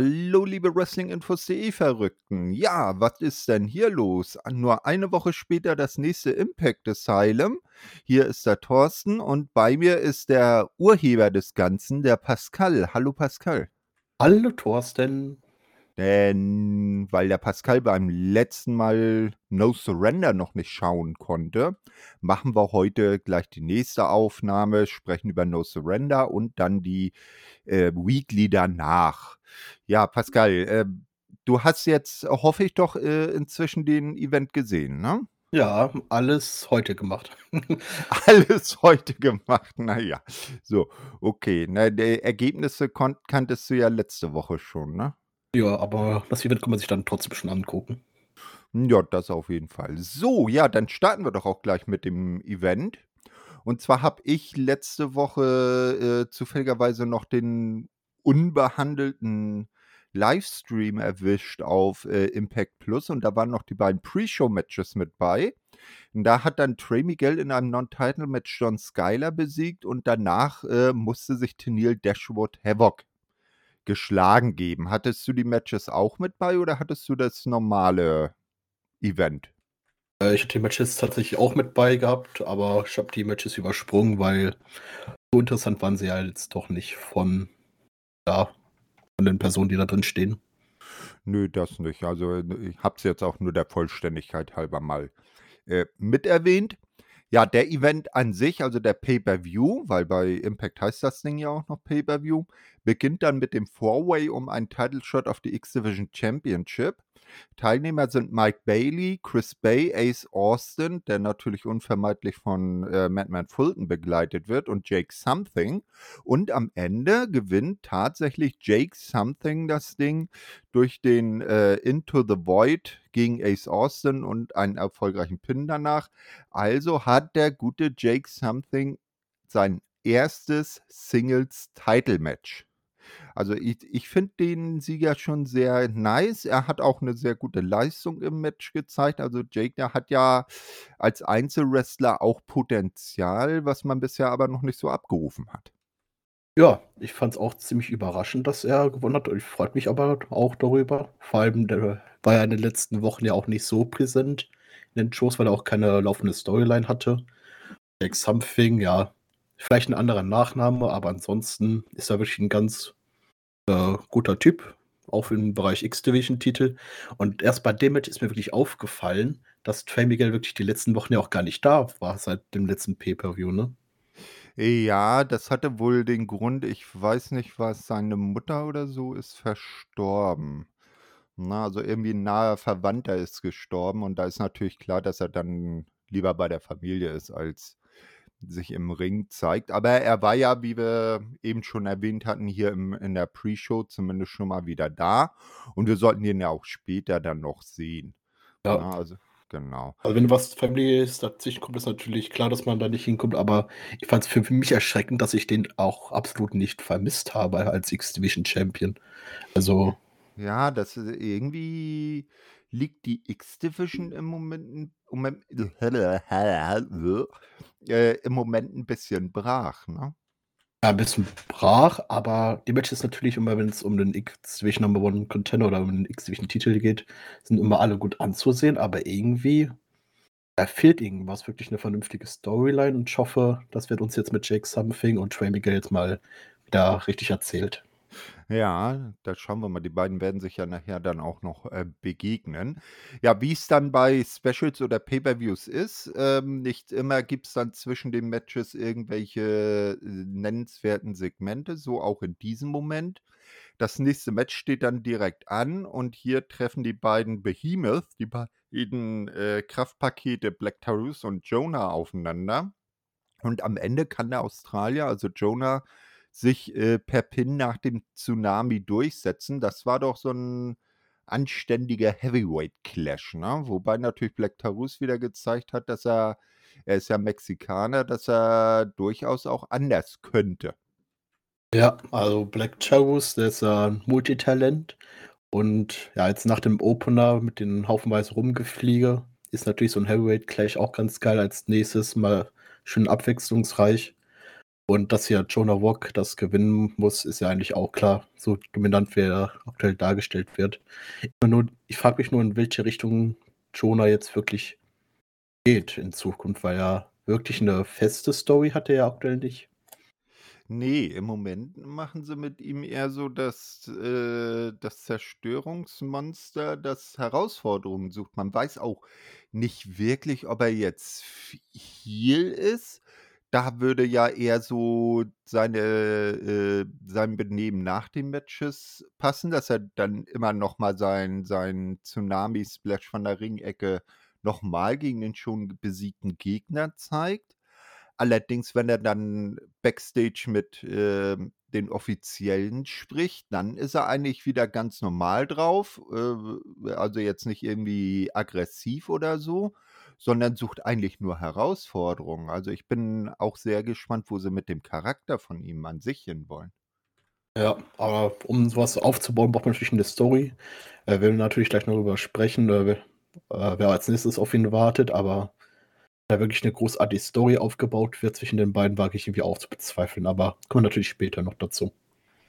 Hallo, liebe Wrestlinginfos.de Verrückten. Ja, was ist denn hier los? Nur eine Woche später das nächste Impact Asylum. Hier ist der Thorsten und bei mir ist der Urheber des Ganzen, der Pascal. Hallo, Pascal. Hallo, Thorsten. Denn weil der Pascal beim letzten Mal No Surrender noch nicht schauen konnte, machen wir heute gleich die nächste Aufnahme, sprechen über No Surrender und dann die äh, Weekly danach. Ja, Pascal, äh, du hast jetzt, hoffe ich doch, äh, inzwischen den Event gesehen, ne? Ja, alles heute gemacht. alles heute gemacht, naja. So, okay. Na, die Ergebnisse kanntest du ja letzte Woche schon, ne? Ja, aber das Event kann man sich dann trotzdem schon angucken. Ja, das auf jeden Fall. So, ja, dann starten wir doch auch gleich mit dem Event. Und zwar habe ich letzte Woche äh, zufälligerweise noch den unbehandelten Livestream erwischt auf äh, Impact Plus und da waren noch die beiden Pre-Show-Matches mit bei. Und da hat dann Trey Miguel in einem Non-Title-Match John Skyler besiegt und danach äh, musste sich Tennille Dashwood Havoc geschlagen geben. Hattest du die Matches auch mit bei oder hattest du das normale Event? Äh, ich hatte die Matches tatsächlich auch mit bei gehabt, aber ich habe die Matches übersprungen, weil so interessant waren sie ja jetzt doch nicht von, ja, von den Personen, die da drin stehen. Nö, das nicht. Also ich habe es jetzt auch nur der Vollständigkeit halber mal äh, mit erwähnt. Ja, der Event an sich, also der Pay-per-View, weil bei Impact heißt das Ding ja auch noch Pay-per-View, beginnt dann mit dem Four-Way um einen Title Shot auf die X-Division Championship. Teilnehmer sind Mike Bailey, Chris Bay, Ace Austin, der natürlich unvermeidlich von äh, Madman Fulton begleitet wird, und Jake Something. Und am Ende gewinnt tatsächlich Jake Something das Ding durch den äh, Into the Void gegen Ace Austin und einen erfolgreichen Pin danach. Also hat der gute Jake Something sein erstes Singles-Title-Match. Also ich, ich finde den Sieger schon sehr nice. Er hat auch eine sehr gute Leistung im Match gezeigt. Also Jake, der hat ja als Einzelwrestler auch Potenzial, was man bisher aber noch nicht so abgerufen hat. Ja, ich fand es auch ziemlich überraschend, dass er gewonnen hat. Ich freue mich aber auch darüber. Vor allem, der war ja in den letzten Wochen ja auch nicht so präsent in den Shows, weil er auch keine laufende Storyline hatte. Jake Something, ja, vielleicht ein anderer Nachname, aber ansonsten ist er wirklich ein ganz äh, guter Typ, auch im Bereich X-Division-Titel. Und erst bei dem Match ist mir wirklich aufgefallen, dass Trey Miguel wirklich die letzten Wochen ja auch gar nicht da war, seit dem letzten Pay-Per-View, ne? Ja, das hatte wohl den Grund, ich weiß nicht, was seine Mutter oder so ist verstorben. Na, also irgendwie ein naher Verwandter ist gestorben und da ist natürlich klar, dass er dann lieber bei der Familie ist, als sich im Ring zeigt. Aber er war ja, wie wir eben schon erwähnt hatten, hier im, in der Pre-Show zumindest schon mal wieder da. Und wir sollten ihn ja auch später dann noch sehen. Ja. ja also, genau. Also, wenn was Family ist, dazwischen kommt, ist natürlich klar, dass man da nicht hinkommt. Aber ich fand es für mich erschreckend, dass ich den auch absolut nicht vermisst habe als X-Division Champion. Also. Ja, das ist irgendwie liegt die X-Division im Moment, Moment äh, im Moment ein bisschen brach, ne? Ja, ein bisschen brach, aber die Matches natürlich immer, wenn es um den X-Division Number One Contender oder um den X-Division Titel geht, sind immer alle gut anzusehen, aber irgendwie da fehlt irgendwas, wirklich eine vernünftige Storyline und ich hoffe, das wird uns jetzt mit Jake Something und Trey Miguel jetzt mal wieder richtig erzählt. Ja, da schauen wir mal. Die beiden werden sich ja nachher dann auch noch äh, begegnen. Ja, wie es dann bei Specials oder Pay-per-Views ist, ähm, nicht immer gibt es dann zwischen den Matches irgendwelche äh, nennenswerten Segmente, so auch in diesem Moment. Das nächste Match steht dann direkt an und hier treffen die beiden Behemoth, die beiden äh, Kraftpakete Black Taurus und Jonah aufeinander. Und am Ende kann der Australier, also Jonah, sich äh, per Pin nach dem Tsunami durchsetzen. Das war doch so ein anständiger Heavyweight-Clash, ne? Wobei natürlich Black Tarus wieder gezeigt hat, dass er, er ist ja Mexikaner, dass er durchaus auch anders könnte. Ja, also Black Tarus, der ist ein Multitalent. Und ja, jetzt nach dem Opener mit den haufenweise Rumgefliege ist natürlich so ein Heavyweight-Clash auch ganz geil als nächstes mal schön abwechslungsreich. Und dass hier Jonah Walk das gewinnen muss, ist ja eigentlich auch klar, so dominant wie er aktuell dargestellt wird. Ich frage mich nur, in welche Richtung Jonah jetzt wirklich geht in Zukunft, weil er wirklich eine feste Story hat er ja aktuell nicht. Nee, im Moment machen sie mit ihm eher so das, äh, das Zerstörungsmonster, das Herausforderungen sucht. Man weiß auch nicht wirklich, ob er jetzt Heal ist. Da würde ja eher so seine, äh, sein Benehmen nach den Matches passen, dass er dann immer noch mal sein, Tsunami-Splash von der Ringecke noch mal gegen den schon besiegten Gegner zeigt. Allerdings, wenn er dann Backstage mit, ähm, den Offiziellen spricht, dann ist er eigentlich wieder ganz normal drauf. Äh, also jetzt nicht irgendwie aggressiv oder so, sondern sucht eigentlich nur Herausforderungen. Also ich bin auch sehr gespannt, wo sie mit dem Charakter von ihm an sich hinwollen. Ja, aber um sowas aufzubauen, braucht man natürlich eine Story. Äh, wir werden natürlich gleich noch darüber sprechen, äh, äh, wer als nächstes auf ihn wartet, aber da wirklich eine großartige Story aufgebaut wird zwischen den beiden, wage ich irgendwie auch zu bezweifeln, aber kommen wir natürlich später noch dazu.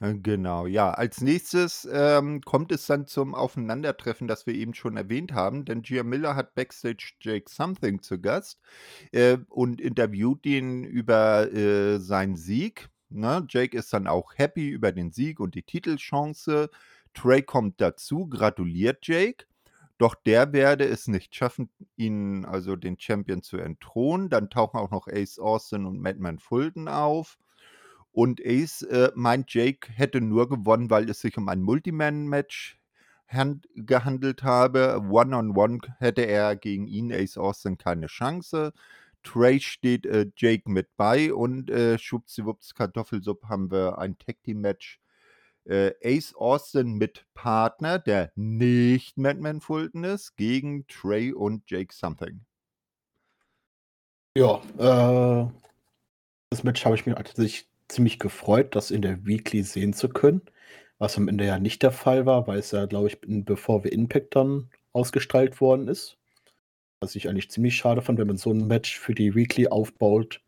Äh, genau, ja. Als nächstes ähm, kommt es dann zum Aufeinandertreffen, das wir eben schon erwähnt haben, denn Gia Miller hat backstage Jake Something zu Gast äh, und interviewt ihn über äh, seinen Sieg. Ne? Jake ist dann auch happy über den Sieg und die Titelchance. Trey kommt dazu, gratuliert Jake doch der werde es nicht schaffen, ihn, also den Champion zu entthronen. Dann tauchen auch noch Ace Austin und Madman Fulton auf. Und Ace äh, meint, Jake hätte nur gewonnen, weil es sich um ein Multiman-Match gehandelt habe. One-on-one -on -one hätte er gegen ihn, Ace Austin, keine Chance. Trey steht äh, Jake mit bei und äh, schwuppsiwupps Kartoffelsuppe haben wir ein Tag Team Match äh, Ace Austin mit Partner, der nicht Madman Fulton ist, gegen Trey und Jake Something. Ja, äh, das Match habe ich mir eigentlich ziemlich gefreut, das in der Weekly sehen zu können, was am Ende ja nicht der Fall war, weil es ja, glaube ich, bevor wir Impact dann ausgestrahlt worden ist. Was ich eigentlich ziemlich schade fand, wenn man so ein Match für die Weekly aufbaut,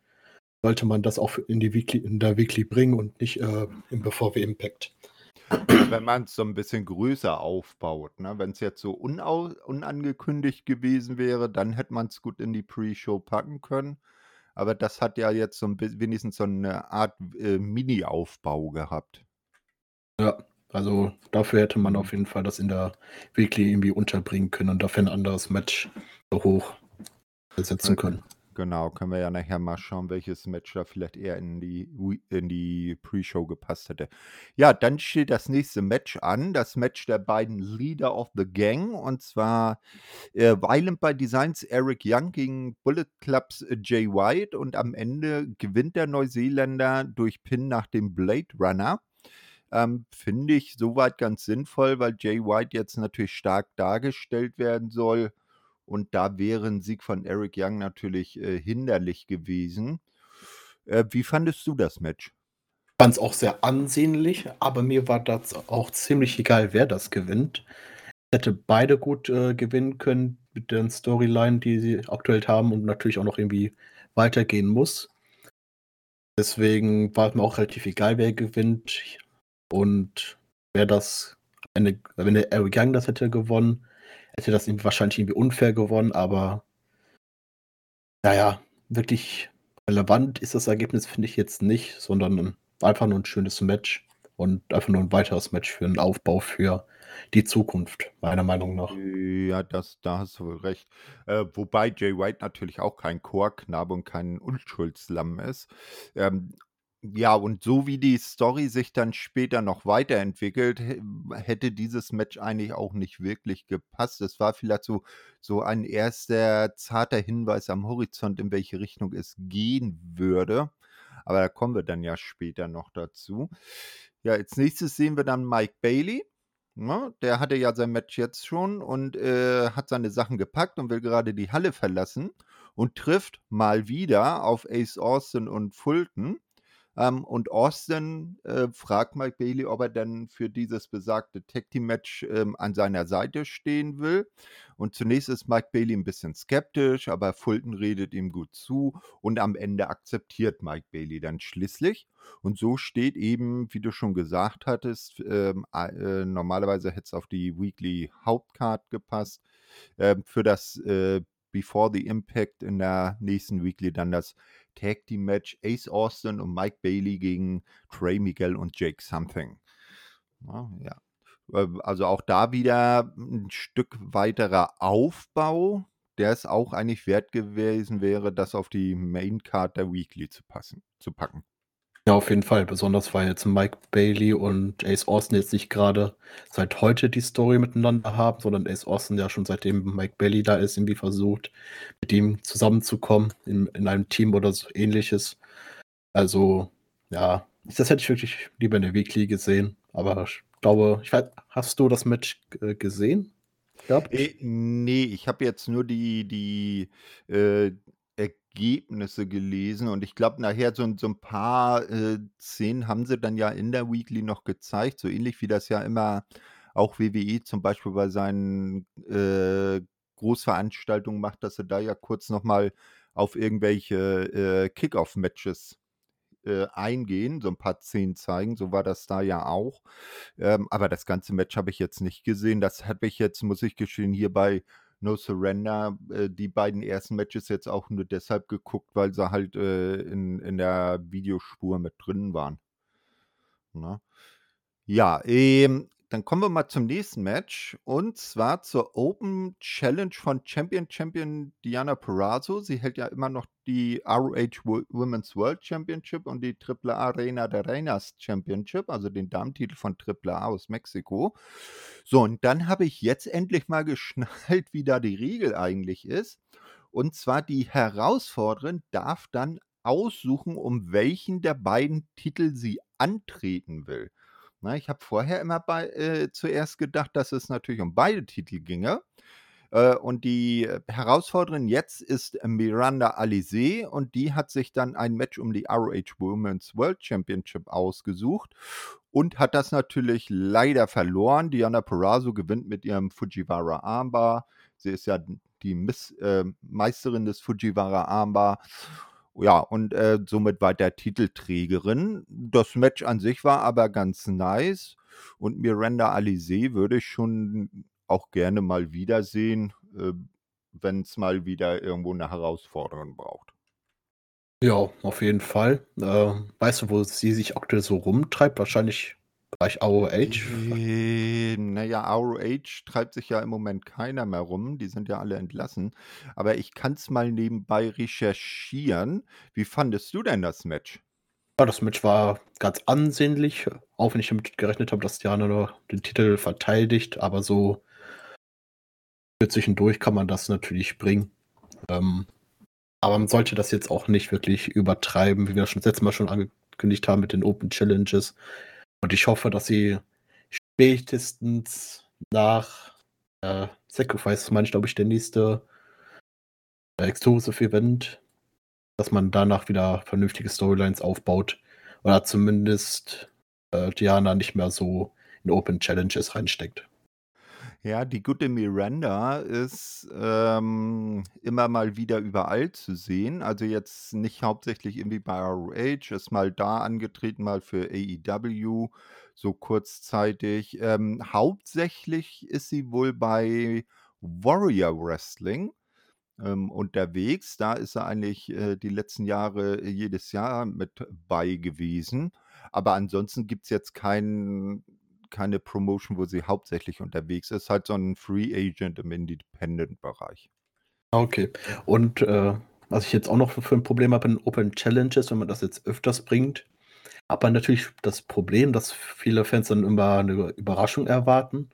sollte man das auch in, die Weekly, in der Weekly bringen und nicht äh, im Bevor wir Impact. Wenn man es so ein bisschen größer aufbaut, ne? Wenn es jetzt so unangekündigt gewesen wäre, dann hätte man es gut in die Pre-Show packen können. Aber das hat ja jetzt so 'n wenigstens so eine Art, äh, Mini-Aufbau gehabt. Ja, also dafür hätte man auf Mhm. jeden Fall das in der Weekly irgendwie unterbringen können und dafür ein anderes Match so hoch setzen können. Genau, können wir ja nachher mal schauen, welches Match da vielleicht eher in die in die Pre-Show gepasst hätte. Ja, dann steht das nächste Match an, das Match der beiden Leader of the Gang und zwar, äh, Violent by Designs Eric Young gegen Bullet Clubs äh, Jay White und am Ende gewinnt der Neuseeländer durch Pin nach dem Blade Runner. Ähm, finde ich soweit ganz sinnvoll, weil Jay White jetzt natürlich stark dargestellt werden soll. Und da wäre 'n Sieg von Eric Young natürlich, äh, hinderlich gewesen. Äh, wie fandest du das Match? Fand's auch sehr ansehnlich, aber mir war das auch ziemlich egal, wer das gewinnt. Hätte beide gut, äh, gewinnen können mit den Storyline, die sie aktuell haben und natürlich auch noch irgendwie weitergehen muss. Deswegen war mir auch relativ egal, wer gewinnt und wer das wenn der Eric Young das hätte gewonnen, hätte das ihm wahrscheinlich irgendwie unfair gewonnen, aber na ja, wirklich relevant ist das Ergebnis, finde ich jetzt nicht, sondern einfach nur 'n schönes Match und einfach nur 'n weiteres Match für 'n Aufbau für die Zukunft, meiner Meinung nach. Ja, das da hast du wohl recht. Äh, wobei Jay White natürlich auch kein Chorknabe und kein Unschuldslamm ist. Ähm, ja, und so wie die Story sich dann später noch weiterentwickelt, hä hätte dieses Match eigentlich auch nicht wirklich gepasst. Es war vielleicht so so ein erster zarter Hinweis am Horizont, in welche Richtung es gehen würde, aber da kommen wir dann ja später noch dazu. Ja, als Nächstes sehen wir dann Mike Bailey, ne? Der hatte ja sein Match jetzt schon und, äh, hat seine Sachen gepackt und will gerade die Halle verlassen und trifft mal wieder auf Ace Austin und Fulton. Ähm, und Austin äh, fragt Mike Bailey, ob er denn für dieses besagte Tag Team Match ähm, an seiner Seite stehen will. Und zunächst ist Mike Bailey ein bisschen skeptisch, aber Fulton redet ihm gut zu und am Ende akzeptiert Mike Bailey dann schließlich. Und so steht eben, wie du schon gesagt hattest, ähm, äh, normalerweise hätte es auf die Weekly Hauptcard gepasst, äh, für das äh, Before the Impact in der nächsten Weekly dann das Tag Team Match Ace Austin und Mike Bailey gegen Trey Miguel und Jake Something. Ja, ja. Ähm, also auch da wieder ein Stück weiterer Aufbau, der es auch eigentlich wert gewesen wäre, das auf die Main Card der Weekly zu passen, zu packen. Ja, auf jeden Fall. Besonders weil jetzt Mike Bailey und Ace Austin jetzt nicht gerade seit heute die Story miteinander haben, sondern Ace Austin ja schon seitdem Mike Bailey da ist, irgendwie versucht, mit ihm zusammenzukommen in, in einem Team oder so ähnliches. Also, ja, das hätte ich wirklich lieber in der Weekly gesehen. Aber ich glaube, ich weiß, hast du das Match äh, gesehen? Gehabt? Äh, nee, ich habe jetzt nur die, die äh, Ergebnisse gelesen und ich glaube, nachher so, so ein paar äh, Szenen haben sie dann ja in der Weekly noch gezeigt, so ähnlich wie das ja immer auch WWE zum Beispiel bei seinen äh, Großveranstaltungen macht, dass sie da ja kurz nochmal auf irgendwelche äh, Kickoff-Matches äh, eingehen, so ein paar Szenen zeigen. So war das da ja auch. Ähm, aber das ganze Match habe ich jetzt nicht gesehen. Das habe ich jetzt, muss ich gestehen, hier bei No Surrender äh, die beiden ersten Matches jetzt auch nur deshalb geguckt, weil sie halt äh, in, in der Videospur mit drin waren. Na? Ne? Ja, ähm, dann kommen wir mal zum nächsten Match und zwar zur Open Challenge von Champion Champion Diana Perazzo. Sie hält ja immer noch die ROH Women's World Championship und die AAA Arena der Reinas Championship, also den Damentitel von AAA aus Mexiko. So, und dann habe ich jetzt endlich mal geschnallt, wie da die Regel eigentlich ist. Und zwar die Herausforderin darf dann aussuchen, um welchen der beiden Titel sie antreten will. Ne, ich habe vorher immer bei äh, zuerst gedacht, dass es natürlich um beide Titel ginge. Äh, und die äh, Herausforderin jetzt ist Miranda Alizé und die hat sich dann ein Match um die ROH Women's World Championship ausgesucht und hat das natürlich leider verloren. Diana Perazzo gewinnt mit ihrem Fujiwara Armbar. Sie ist ja die Miss, äh, Meisterin des Fujiwara Armbar ja, und äh, somit war der Titelträgerin. Das Match an sich war aber ganz nice und Miranda Alizé würde ich schon auch gerne mal wiedersehen, äh, wenn es mal wieder irgendwo eine Herausforderung braucht. Ja, auf jeden Fall. Äh, weißt du, wo sie sich aktuell so rumtreibt? Wahrscheinlich Bereich ROH? Äh, naja, ROH treibt sich ja im Moment keiner mehr rum. Die sind ja alle entlassen. Aber ich kann es mal nebenbei recherchieren. Wie fandest du denn das Match? Ja, das Match war ganz ansehnlich, auch wenn ich damit gerechnet habe, dass Diana den Titel verteidigt, aber so zwischendurch kann man das natürlich bringen. Ähm, aber man sollte das jetzt auch nicht wirklich übertreiben, wie wir das schon das letzte Mal schon angekündigt haben mit den Open Challenges. Und ich hoffe, dass sie spätestens nach äh, Sacrifice, meine ich, glaube ich, der nächste äh, Exclusive Event, dass man danach wieder vernünftige Storylines aufbaut. Oder zumindest äh, Diana nicht mehr so in Open Challenges reinsteckt. Ja, die gute Miranda ist ähm, immer mal wieder überall zu sehen. Also jetzt nicht hauptsächlich irgendwie bei ROH, ist mal da angetreten, mal für AEW, so kurzzeitig. Ähm, hauptsächlich ist sie wohl bei Warrior Wrestling ähm, unterwegs. Da ist sie eigentlich äh, die letzten Jahre jedes Jahr mit bei gewesen. Aber ansonsten gibt es jetzt keinen keine Promotion, wo sie hauptsächlich unterwegs ist, halt so ein Free Agent im Independent-Bereich. Okay. Und äh, was ich jetzt auch noch für ein Problem habe in Open Challenges, wenn man das jetzt öfters bringt, hat man natürlich das Problem, dass viele Fans dann immer eine Überraschung erwarten.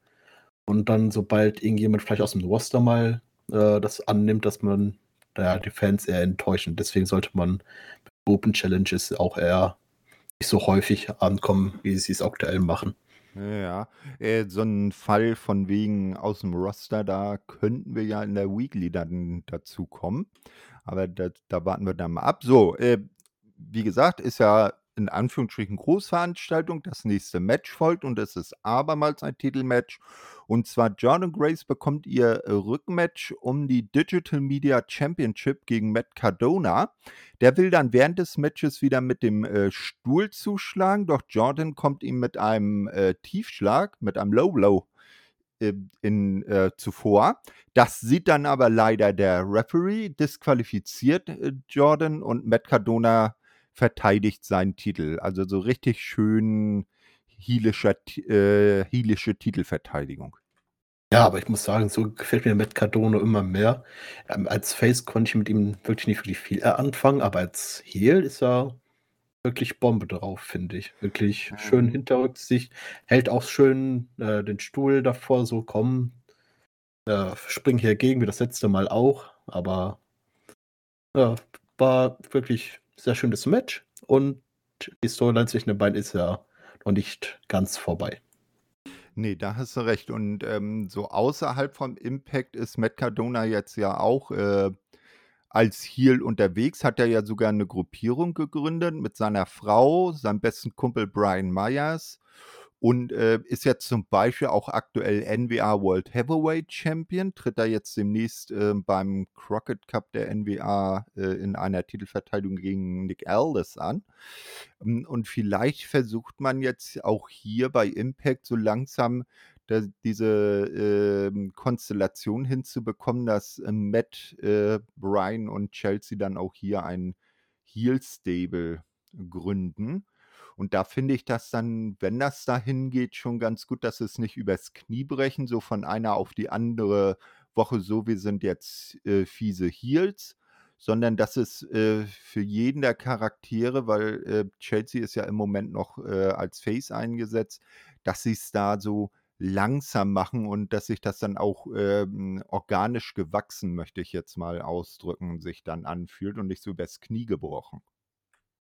Und dann, sobald irgendjemand vielleicht aus dem Roster mal äh, das annimmt, dass man ja, die Fans eher enttäuschen. Deswegen sollte man Open Challenges auch eher nicht so häufig ankommen, wie sie es aktuell machen. Ja, äh, so ein Fall von wegen aus dem Roster, da könnten wir ja in der Weekly dann dazu kommen. Aber da, da warten wir dann mal ab. So, äh, wie gesagt, ist ja in Anführungsstrichen Großveranstaltung. Das nächste Match folgt und es ist abermals ein Titelmatch. Und zwar Jordan Grace bekommt ihr Rückmatch um die Digital Media Championship gegen Matt Cardona. Der will dann während des Matches wieder mit dem äh, Stuhl zuschlagen, doch Jordan kommt ihm mit einem äh, Tiefschlag, mit einem Low Blow in, in äh, zuvor. Das sieht dann aber leider der Referee, disqualifiziert äh, Jordan und Matt Cardona verteidigt seinen Titel. Also so richtig schön heelischer, äh, heelische Titelverteidigung. Ja, aber ich muss sagen, so gefällt mir Matt Cardona immer mehr. Ähm, als Face konnte ich mit ihm wirklich nicht wirklich viel anfangen, aber als Heel ist er wirklich Bombe drauf, finde ich. Wirklich schön. Hinterrücksicht, hält auch schön äh, den Stuhl davor, so komm, äh, spring hier gegen, wie das letzte Mal auch. Aber ja, war wirklich sehr schönes Match und die Storyline zwischen den beiden ist ja noch nicht ganz vorbei. Nee, da hast du recht. Und ähm, so außerhalb vom Impact ist Matt Cardona jetzt ja auch äh, als Heel unterwegs, hat er ja sogar eine Gruppierung gegründet mit seiner Frau, seinem besten Kumpel Brian Myers und äh, ist jetzt zum Beispiel auch aktuell NWA World Heavyweight Champion, tritt da jetzt demnächst äh, beim Crockett Cup der NWA äh, in einer Titelverteidigung gegen Nick Aldis an. Ähm, Und vielleicht versucht man jetzt auch hier bei Impact so langsam da, diese ähm, Konstellation hinzubekommen, dass äh, Matt, äh, Brian und Chelsea dann auch hier ein Heel-Stable gründen. Und da finde ich das dann, wenn das dahin geht, schon ganz gut, dass es nicht übers Knie brechen, so von einer auf die andere Woche, so wir sind jetzt äh, fiese Heels, sondern dass es äh, für jeden der Charaktere, weil äh, Chelsea ist ja im Moment noch äh, als Face eingesetzt, dass sie es da so langsam machen und dass sich das dann auch ähm, organisch gewachsen, möchte ich jetzt mal ausdrücken, sich dann anfühlt und nicht so übers Knie gebrochen.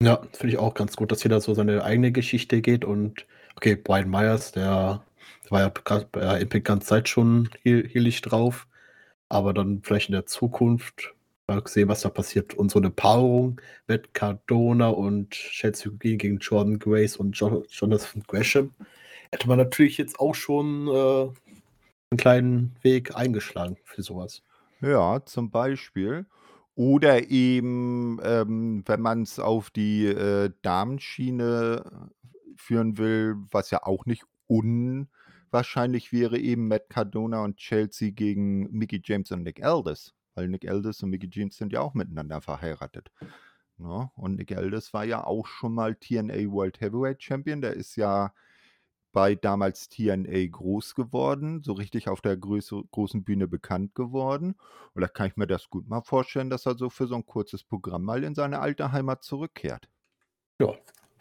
Ja, finde ich auch ganz gut, dass jeder so seine eigene Geschichte geht und okay, Brian Myers, der, der war ja gerade bei Impact ganze Zeit schon heel, heelig drauf, aber dann vielleicht in der Zukunft mal sehen, was da passiert. Und so eine Paarung mit Cardona und Chelsea gegen Jordan Grace und jo Jonathan Gresham hätte man natürlich jetzt auch schon äh, einen kleinen Weg eingeschlagen für sowas. Ja, zum Beispiel. Oder eben, ähm, wenn man es auf die äh, Damenschiene führen will, was ja auch nicht unwahrscheinlich wäre, eben Matt Cardona und Chelsea gegen Mickey James und Nick Aldis. Weil Nick Aldis und Mickey James sind ja auch miteinander verheiratet. Ne? Und Nick Aldis war ja auch schon mal TNA World Heavyweight Champion. Der ist ja bei damals TNA groß geworden, so richtig auf der Größe, großen Bühne bekannt geworden. Und da kann ich mir das gut mal vorstellen, dass er so für so ein kurzes Programm mal in seine alte Heimat zurückkehrt. Ja,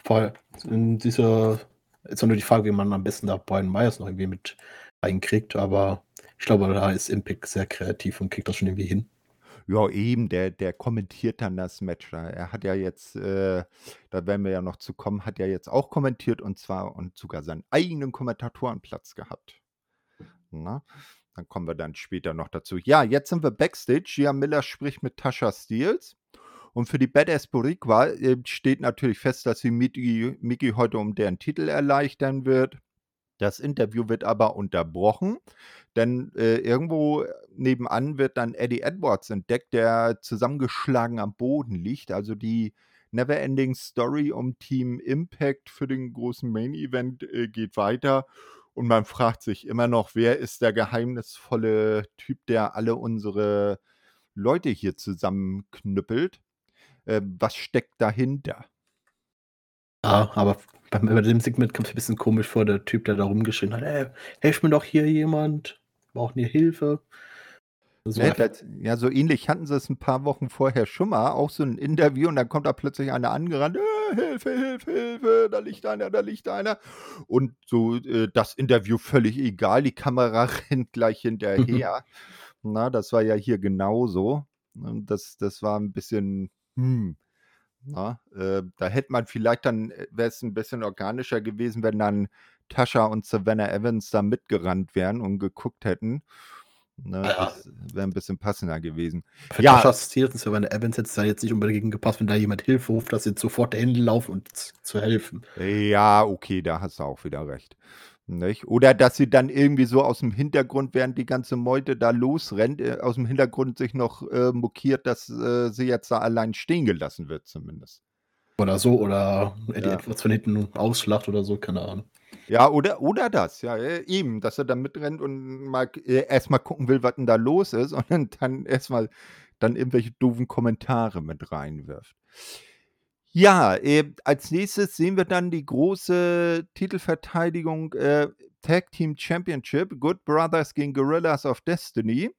voll. In dieser, ist nur die Frage, wie man am besten da Brian Myers noch irgendwie mit reinkriegt, aber ich glaube, da ist Impact sehr kreativ und kriegt das schon irgendwie hin. Ja, eben, der, der kommentiert dann das Match. Er hat ja jetzt, äh, da werden wir ja noch zu kommen, hat ja jetzt auch kommentiert und zwar und sogar seinen eigenen Kommentatorenplatz gehabt. Na, dann kommen wir dann später noch dazu. Ja, jetzt sind wir backstage. Gia Miller spricht mit Tasha Steels. Und für die Badass Boricua äh, steht natürlich fest, dass sie Mickey heute um deren Titel erleichtern wird. Das Interview wird aber unterbrochen, denn äh, irgendwo nebenan wird dann Eddie Edwards entdeckt, der zusammengeschlagen am Boden liegt. Also die Neverending Story um Team Impact für den großen Main Event äh, geht weiter. Und man fragt sich immer noch, wer ist der geheimnisvolle Typ, der alle unsere Leute hier zusammenknüppelt? Äh, was steckt dahinter? Ja, aber bei, bei dem Segment kommt es ein bisschen komisch vor, der Typ, der da rumgeschrien hat, ey, helft mir doch hier jemand, brauchen hier Hilfe. So Ne, einfach- das, ja, so ähnlich hatten sie es ein paar Wochen vorher schon mal, auch so ein Interview und dann kommt da plötzlich einer angerannt, äh, Hilfe, Hilfe, Hilfe, da liegt einer, da liegt einer. Und so äh, das Interview völlig egal, die Kamera rennt gleich hinterher. Na, das war ja hier genauso. Und das, das war ein bisschen, hm, na, äh, da hätte man vielleicht dann, wäre es ein bisschen organischer gewesen, wenn dann Tascha und Savannah Evans da mitgerannt wären und geguckt hätten. Ne? Ah ja. Das wäre ein bisschen passender gewesen. Für Ja. Tasha Steels und Savannah Evans hätte es da jetzt nicht unbedingt gepasst, wenn da jemand Hilfe ruft, dass sie sofort dahin laufen und zu helfen. Ja, okay, da hast du auch wieder recht. Nicht? Oder dass sie dann irgendwie so aus dem Hintergrund, während die ganze Meute da losrennt, äh, aus dem Hintergrund sich noch äh, mokiert, dass äh, sie jetzt da allein stehen gelassen wird, zumindest. Oder so, oder Ja. etwas von hinten ausschlacht oder so, keine Ahnung. Ja, oder, oder das, ja, äh, eben, dass er dann mitrennt und mal äh, erstmal gucken will, was denn da los ist und dann erstmal dann irgendwelche doofen Kommentare mit reinwirft. Ja, äh, als nächstes sehen wir dann die große Titelverteidigung äh, Tag Team Championship, Good Brothers gegen Gorillas of Destiny.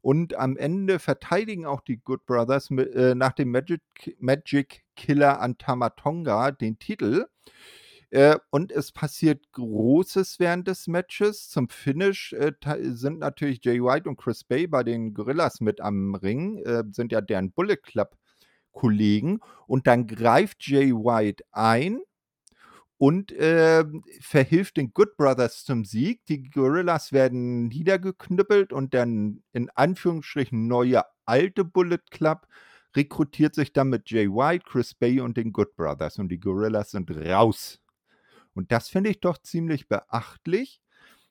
Und am Ende verteidigen auch die Good Brothers äh, nach dem Magic, Magic Killer an Tamatonga den Titel. Äh, und es passiert Großes während des Matches. Zum Finish äh, sind natürlich Jay White und Chris Bay bei den Gorillas mit am Ring, äh, sind ja deren Bullet Club Kollegen. Und dann greift Jay White ein und äh, verhilft den Good Brothers zum Sieg. Die Gorillas werden niedergeknüppelt und dann in Anführungsstrichen neue alte Bullet Club rekrutiert sich dann mit Jay White, Chris Bay und den Good Brothers und die Gorillas sind raus. Und das finde ich doch ziemlich beachtlich.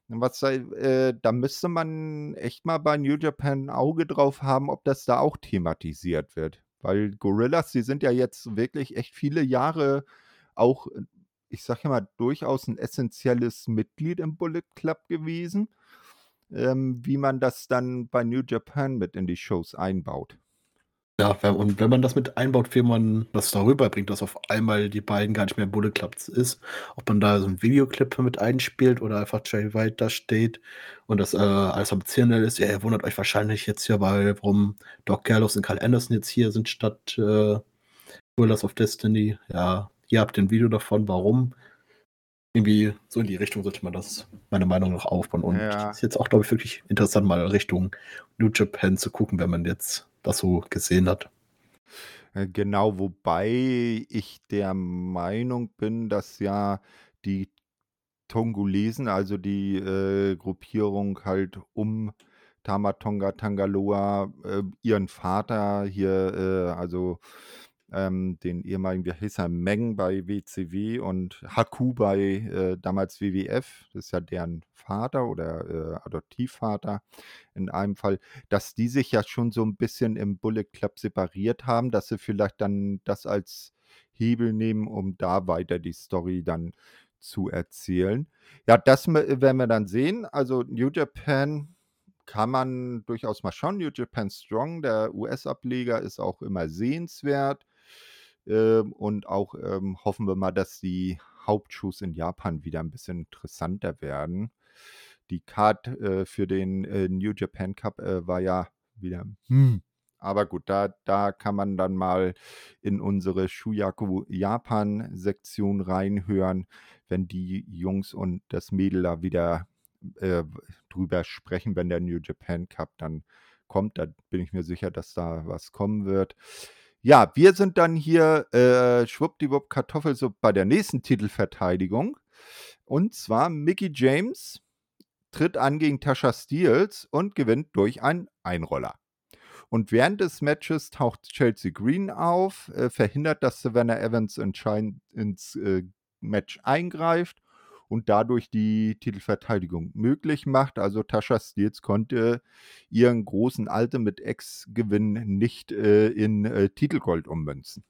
Was, äh, da müsste man echt mal bei New Japan ein Auge drauf haben, ob das da auch thematisiert wird. Weil Gorillas, die sind ja jetzt wirklich echt viele Jahre auch, äh, ich sage ja mal, durchaus ein essentielles Mitglied im Bullet Club gewesen. Ähm, wie man das dann bei New Japan mit in die Shows einbaut. Ja, und wenn man das mit einbaut, wie man das darüber bringt, dass auf einmal die beiden gar nicht mehr Bullet Clubs ist, ob man da so einen Videoclip mit einspielt oder einfach Jay White da steht und das äh, alles am Zirnel ist. Ja, ihr wundert euch wahrscheinlich jetzt hier, weil warum Doc Gallows und Carl Anderson jetzt hier sind statt äh, Rulers of Destiny. Ja, ihr habt ein Video davon, warum. Irgendwie so in die Richtung sollte man das, meiner Meinung nach, aufbauen. Und Ja. ist jetzt auch, glaube ich, wirklich interessant, mal Richtung New Japan zu gucken, wenn man jetzt das so gesehen hat. Äh, Genau, wobei ich der Meinung bin, dass ja die Tongolesen, also die äh, Gruppierung halt um Tamatonga Tangaloa, äh, ihren Vater hier, äh, also ähm, den ehemaligen, wie hieß er, Meng bei WCW und Haku bei äh, damals WWF, das ist ja deren Vater oder äh, Adoptivvater in einem Fall, dass die sich ja schon so ein bisschen im Bullet Club separiert haben, dass sie vielleicht dann das als Hebel nehmen, um da weiter die Story dann zu erzählen. Ja, das werden wir dann sehen. Also New Japan kann man durchaus mal schauen. New Japan Strong, der US-Ableger, ist auch immer sehenswert. Ähm, und auch ähm, hoffen wir mal, dass die Hauptshows in Japan wieder ein bisschen interessanter werden. Die Card äh, für den äh, New Japan Cup äh, war ja wieder. Hm. Aber gut, da, da kann man dann mal in unsere Shuyaku Japan Sektion reinhören, wenn die Jungs und das Mädel da wieder äh, drüber sprechen, wenn der New Japan Cup dann kommt. Da bin ich mir sicher, dass da was kommen wird. Ja, wir sind dann hier äh, schwuppdiwupp Kartoffelsuppe bei der nächsten Titelverteidigung. Und zwar Mickey James tritt an gegen Tasha Steels und gewinnt durch einen Einroller. Und während des Matches taucht Chelsea Green auf, äh, verhindert, dass Savannah Evans ins äh, Match eingreift und dadurch die Titelverteidigung möglich macht. Also Tasha Steels konnte ihren großen Ultimate X-Gewinn nicht äh, in äh, Titelgold ummünzen.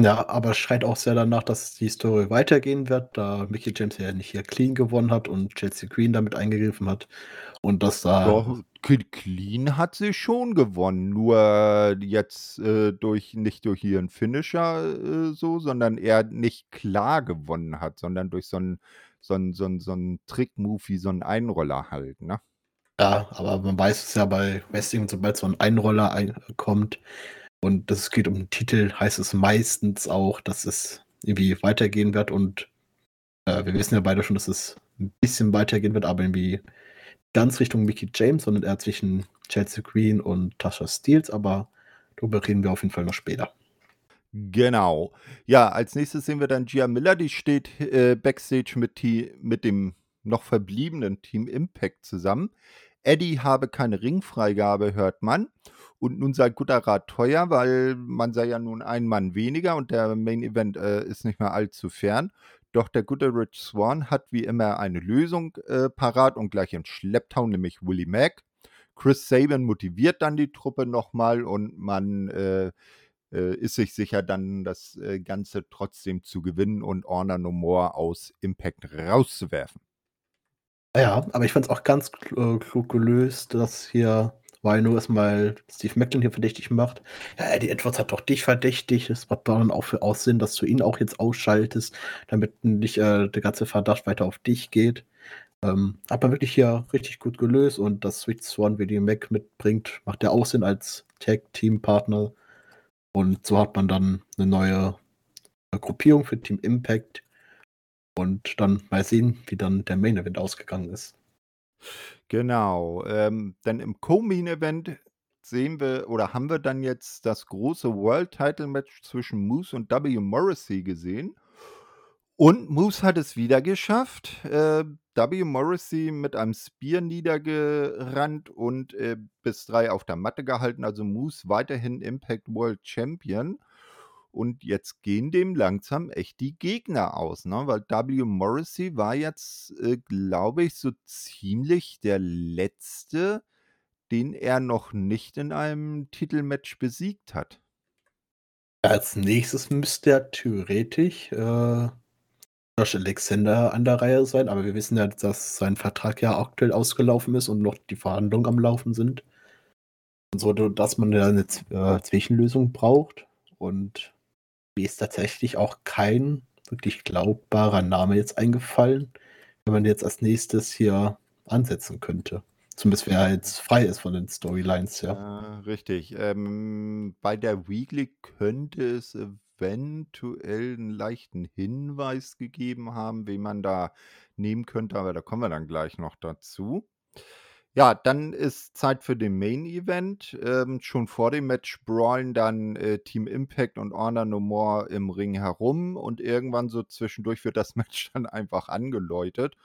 Ja, aber es schreit auch sehr danach, dass die Story weitergehen wird, da Mickey James ja nicht hier clean gewonnen hat und Chelsea Green damit eingegriffen hat. Und dass da. Doch, Clean hat sie schon gewonnen, nur jetzt äh, durch nicht durch ihren Finisher äh, so, sondern er nicht klar gewonnen hat, sondern durch so einen so so einen so Trick-Move wie so einen Einroller halt, ne? Ja, aber man weiß es ja bei Wrestling, sobald so ein Einroller ein kommt und es geht um den Titel, heißt es meistens auch, dass es irgendwie weitergehen wird. Und äh, wir wissen ja beide schon, dass es ein bisschen weitergehen wird, aber irgendwie ganz Richtung Mickey James, sondern eher zwischen Chelsea Green und Tasha Steels. Aber darüber reden wir auf jeden Fall noch später. Genau. Ja, als nächstes sehen wir dann Gia Miller, die steht äh, backstage mit, die, mit dem noch verbliebenen Team Impact zusammen. Eddie habe keine Ringfreigabe, hört man. Und nun sei guter Rat teuer, weil man sei ja nun ein Mann weniger und der Main Event äh, ist nicht mehr allzu fern. Doch der gute Rich Swan hat wie immer eine Lösung äh, parat und gleich im Schlepptau, nämlich Willie Mack. Chris Saban motiviert dann die Truppe nochmal und man äh, äh, ist sich sicher, dann das äh, Ganze trotzdem zu gewinnen und Honor No More aus Impact rauszuwerfen. Ja, aber ich fand es auch ganz äh, klug gelöst, dass hier Rhino erstmal Steve Macklin hier verdächtig macht. Ja, Eddie Edwards hat doch dich verdächtig. Es macht dann auch für Aussehen, dass du ihn auch jetzt ausschaltest, damit nicht äh, der ganze Verdacht weiter auf dich geht. Ähm, hat man wirklich hier richtig gut gelöst und das Switch Swan, wie die Mac mitbringt, macht der Aussehen als Tag-Team-Partner. Und so hat man dann eine neue Gruppierung für Team Impact. Und dann mal sehen, wie dann der Main Event ausgegangen ist. Genau. Ähm, denn im Co-Main Event sehen wir oder haben wir dann jetzt das große World Title Match zwischen Moose und W. Morrissey gesehen. Und Moose hat es wieder geschafft. Äh, W. Morrissey mit einem Spear niedergerannt und äh, bis drei auf der Matte gehalten. Also Moose weiterhin Impact World Champion. Und jetzt gehen dem langsam echt die Gegner aus, ne? Weil W. Morrissey war jetzt, äh, glaube ich, so ziemlich der letzte, den er noch nicht in einem Titelmatch besiegt hat. Als nächstes müsste er theoretisch äh, Josh Alexander an der Reihe sein, aber wir wissen ja, dass sein Vertrag ja aktuell ausgelaufen ist und noch die Verhandlungen am Laufen sind. Und so, dass man da eine äh, Zwischenlösung braucht. Und mir ist tatsächlich auch kein wirklich glaubbarer Name jetzt eingefallen, wenn man jetzt als nächstes hier ansetzen könnte. Zumindest wer jetzt frei ist von den Storylines, ja. Äh, richtig. Ähm, bei der Weekly könnte es eventuell einen leichten Hinweis gegeben haben, wen man da nehmen könnte, aber da kommen wir dann gleich noch dazu. Ja, dann ist Zeit für den Main Event. Ähm, schon vor dem Match brawlen dann äh, Team Impact und Honor No More im Ring herum und irgendwann so zwischendurch wird das Match dann einfach angeläutet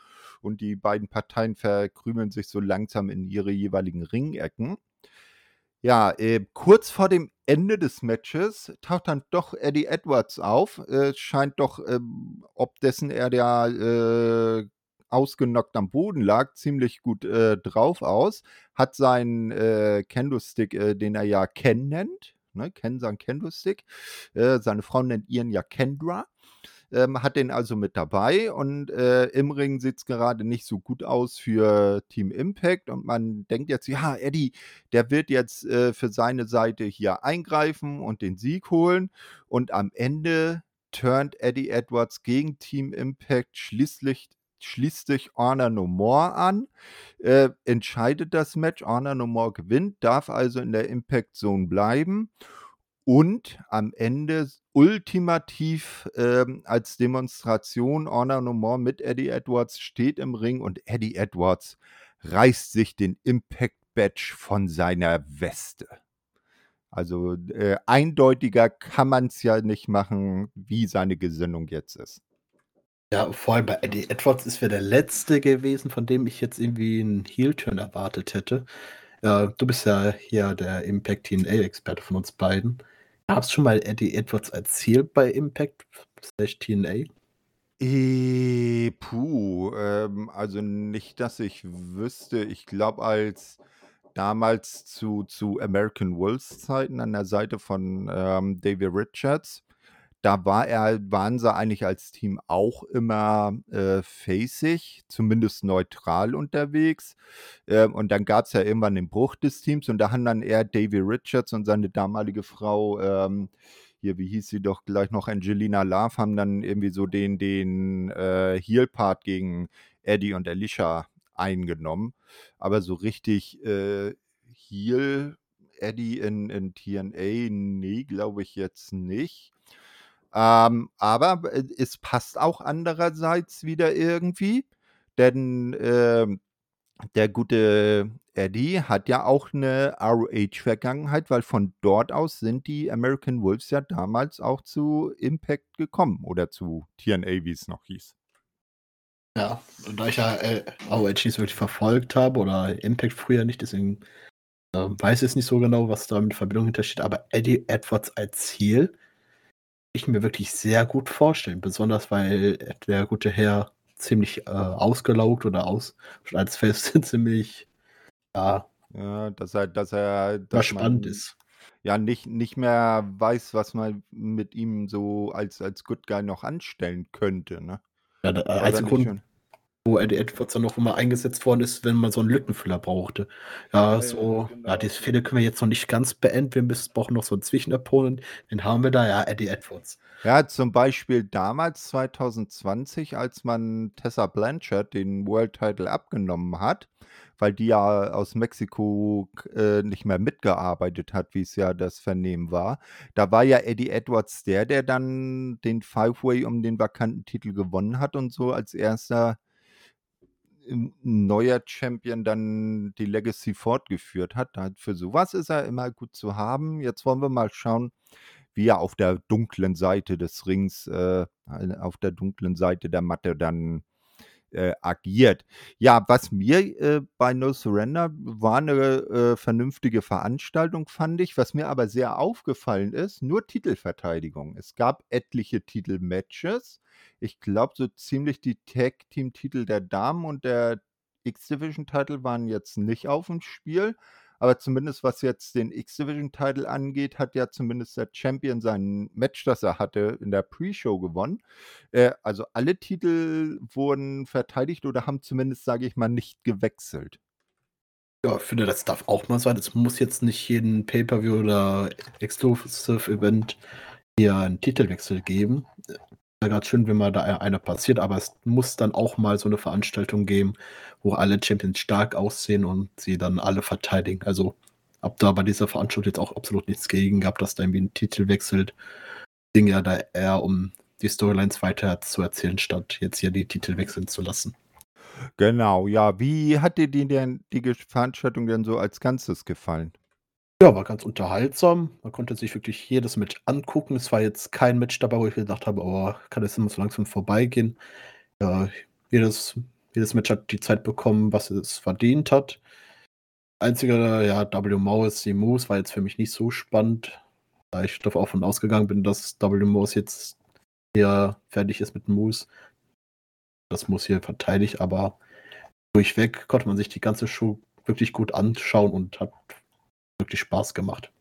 und die beiden Parteien verkrümeln sich so langsam in ihre jeweiligen Ringecken. Ja, äh, kurz vor dem Ende des Matches taucht dann doch Eddie Edwards auf. Äh, scheint doch, ähm, ob dessen er äh, ausgenockt am Boden lag, ziemlich gut äh, drauf aus. Hat seinen äh, Kendo-Stick, äh, den er ja Ken nennt. Ne? Ken sein Kendo-Stick. Äh, seine Frau nennt ihren ja Kendra ähm, hat den also mit dabei und äh, im Ring sieht es gerade nicht so gut aus für Team Impact und man denkt jetzt, ja, Eddie, der wird jetzt äh, für seine Seite hier eingreifen und den Sieg holen und am Ende turnt Eddie Edwards gegen Team Impact schließlich schließt sich Honor No More an, äh, entscheidet das Match, Honor No More gewinnt, darf also in der Impact Zone bleiben und am Ende ultimativ ähm, als Demonstration Honor No More mit Eddie Edwards steht im Ring und Eddie Edwards reißt sich den Impact Badge von seiner Weste. Also äh, eindeutiger kann man es ja nicht machen, wie seine Gesinnung jetzt ist. Ja, vor allem bei Eddie Edwards ist er der letzte gewesen, von dem ich jetzt irgendwie einen Heel-Turn erwartet hätte. Äh, du bist ja hier der Impact TNA-Experte von uns beiden. Gab es schon mal Eddie Edwards als Ziel bei Impact slash TNA? Äh, puh, ähm, also nicht, dass ich wüsste. Ich glaube, als damals zu, zu American Wolves Zeiten an der Seite von ähm, David Richards, da war er, waren sie eigentlich als Team auch immer äh, facig, zumindest neutral unterwegs. Ähm, und dann gab es ja irgendwann den Bruch des Teams und da haben dann eher Davy Richards und seine damalige Frau, ähm, hier, wie hieß sie doch gleich noch, Angelina Love, haben dann irgendwie so den, den äh, Heel-Part gegen Eddie und Alicia eingenommen. Aber so richtig äh, Heel, Eddie in, in TNA, nee, glaube ich jetzt nicht. Ähm, aber äh, es passt auch andererseits wieder irgendwie, denn ähm, der gute Eddie hat ja auch eine ROH-Vergangenheit, weil von dort aus sind die American Wolves ja damals auch zu Impact gekommen oder zu TNA, wie es noch hieß. Ja, und da ich ja äh, ROH nicht wirklich verfolgt habe oder Impact früher nicht, deswegen äh, weiß ich es nicht so genau, was da mit Verbindung hintersteht, aber Eddie Edwards als Ziel ich mir wirklich sehr gut vorstellen, besonders weil der gute Herr ziemlich äh, ausgelaugt oder aus als Fest ziemlich ja, Ja, dass er dass er dass spannend man ist. ja nicht nicht mehr weiß, was man mit ihm so als als Good Guy noch anstellen könnte, ne? Ja, einzige nicht Grund, wo Eddie Edwards dann noch immer eingesetzt worden ist, wenn man so 'n Lückenfüller brauchte. Ja, Ja, ja, so ja, genau. diese Fehde können wir jetzt noch nicht ganz beenden. Wir müssen brauchen noch so 'n Zwischenopponent. Den haben wir da, ja, Eddie Edwards. Ja, zum Beispiel damals 2020, als man Tessa Blanchard den World Title abgenommen hat, weil die ja aus Mexiko äh, nicht mehr mitgearbeitet hat, wie's ja das Vernehmen war. Da war ja Eddie Edwards der, der dann den Five-Way um den vakanten Titel gewonnen hat und so als erster neuer Champion dann die Legacy fortgeführt hat. Für so was ist er immer gut zu haben. Jetzt wollen wir mal schauen, wie er auf der dunklen Seite des Rings, äh, auf der dunklen Seite der Matte dann, äh, agiert. Ja, was mir, äh, bei No Surrender war 'ne, äh, vernünftige Veranstaltung, fand ich. Was mir aber sehr aufgefallen ist, nur Titelverteidigung. Es gab etliche Titelmatches. Ich glaube, so ziemlich die Tag-Team-Titel der Damen und der X-Division-Title waren jetzt nicht aufm Spiel, aber zumindest was jetzt den X-Division-Title angeht, hat ja zumindest der Champion sein Match, das er hatte, in der Pre-Show gewonnen. Äh, also alle Titel wurden verteidigt oder haben zumindest, sage ich mal, nicht gewechselt. Ja, ich finde, das darf auch mal sein. Es muss jetzt nicht jeden Pay-per-View oder Exclusive Event hier 'n Titelwechsel geben. Wäre grad schön, wenn mal da ei einer passiert, aber es muss dann auch mal so 'ne Veranstaltung geben, wo alle Champions stark aussehen und sie dann alle verteidigen. Also, habe da bei dieser Veranstaltung jetzt auch absolut nichts gegen gehabt, dass da irgendwie 'n Titel wechselt. Ging ja da eher um die Storylines weiter zu erzählen, statt jetzt hier die Titel wechseln zu lassen. Genau, ja. Wie hat dir die denn die Veranstaltung denn so als Ganzes gefallen? Ja, war ganz unterhaltsam. Man konnte sich wirklich jedes Match angucken. Es war jetzt kein Match dabei, wo ich gedacht habe: „Oh, kann das immer so langsam vorbeigehen?“ Ja, jedes jedes Match hat die Zeit bekommen, was es verdient hat. Einziger, ja, W Morrissey Moose war jetzt für mich nicht so spannend, da ich davon auch von ausgegangen bin, dass W Moose jetzt eher fertig ist mit Moose. Das Moose hier verteidigt, aber durchweg konnte man sich die ganze Show wirklich gut anschauen und hat wirklich Spaß gemacht.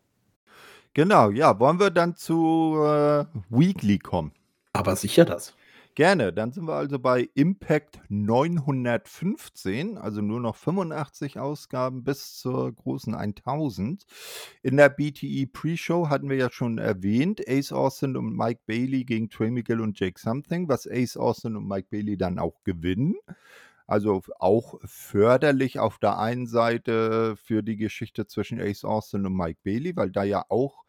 Genau, ja. Wollen wir dann zu, äh, Weekly kommen? Aber sicher das. Gerne. Dann sind wir also bei Impact 915, also nur noch 85 Ausgaben bis zur großen 1000. In der BTE Pre-Show hatten wir ja schon erwähnt, Ace Austin und Mike Bailey gegen Trey Miguel und Jake Something, was Ace Austin und Mike Bailey dann auch gewinnen. Also auch förderlich auf der einen Seite für die Geschichte zwischen Ace Austin und Mike Bailey, weil da ja auch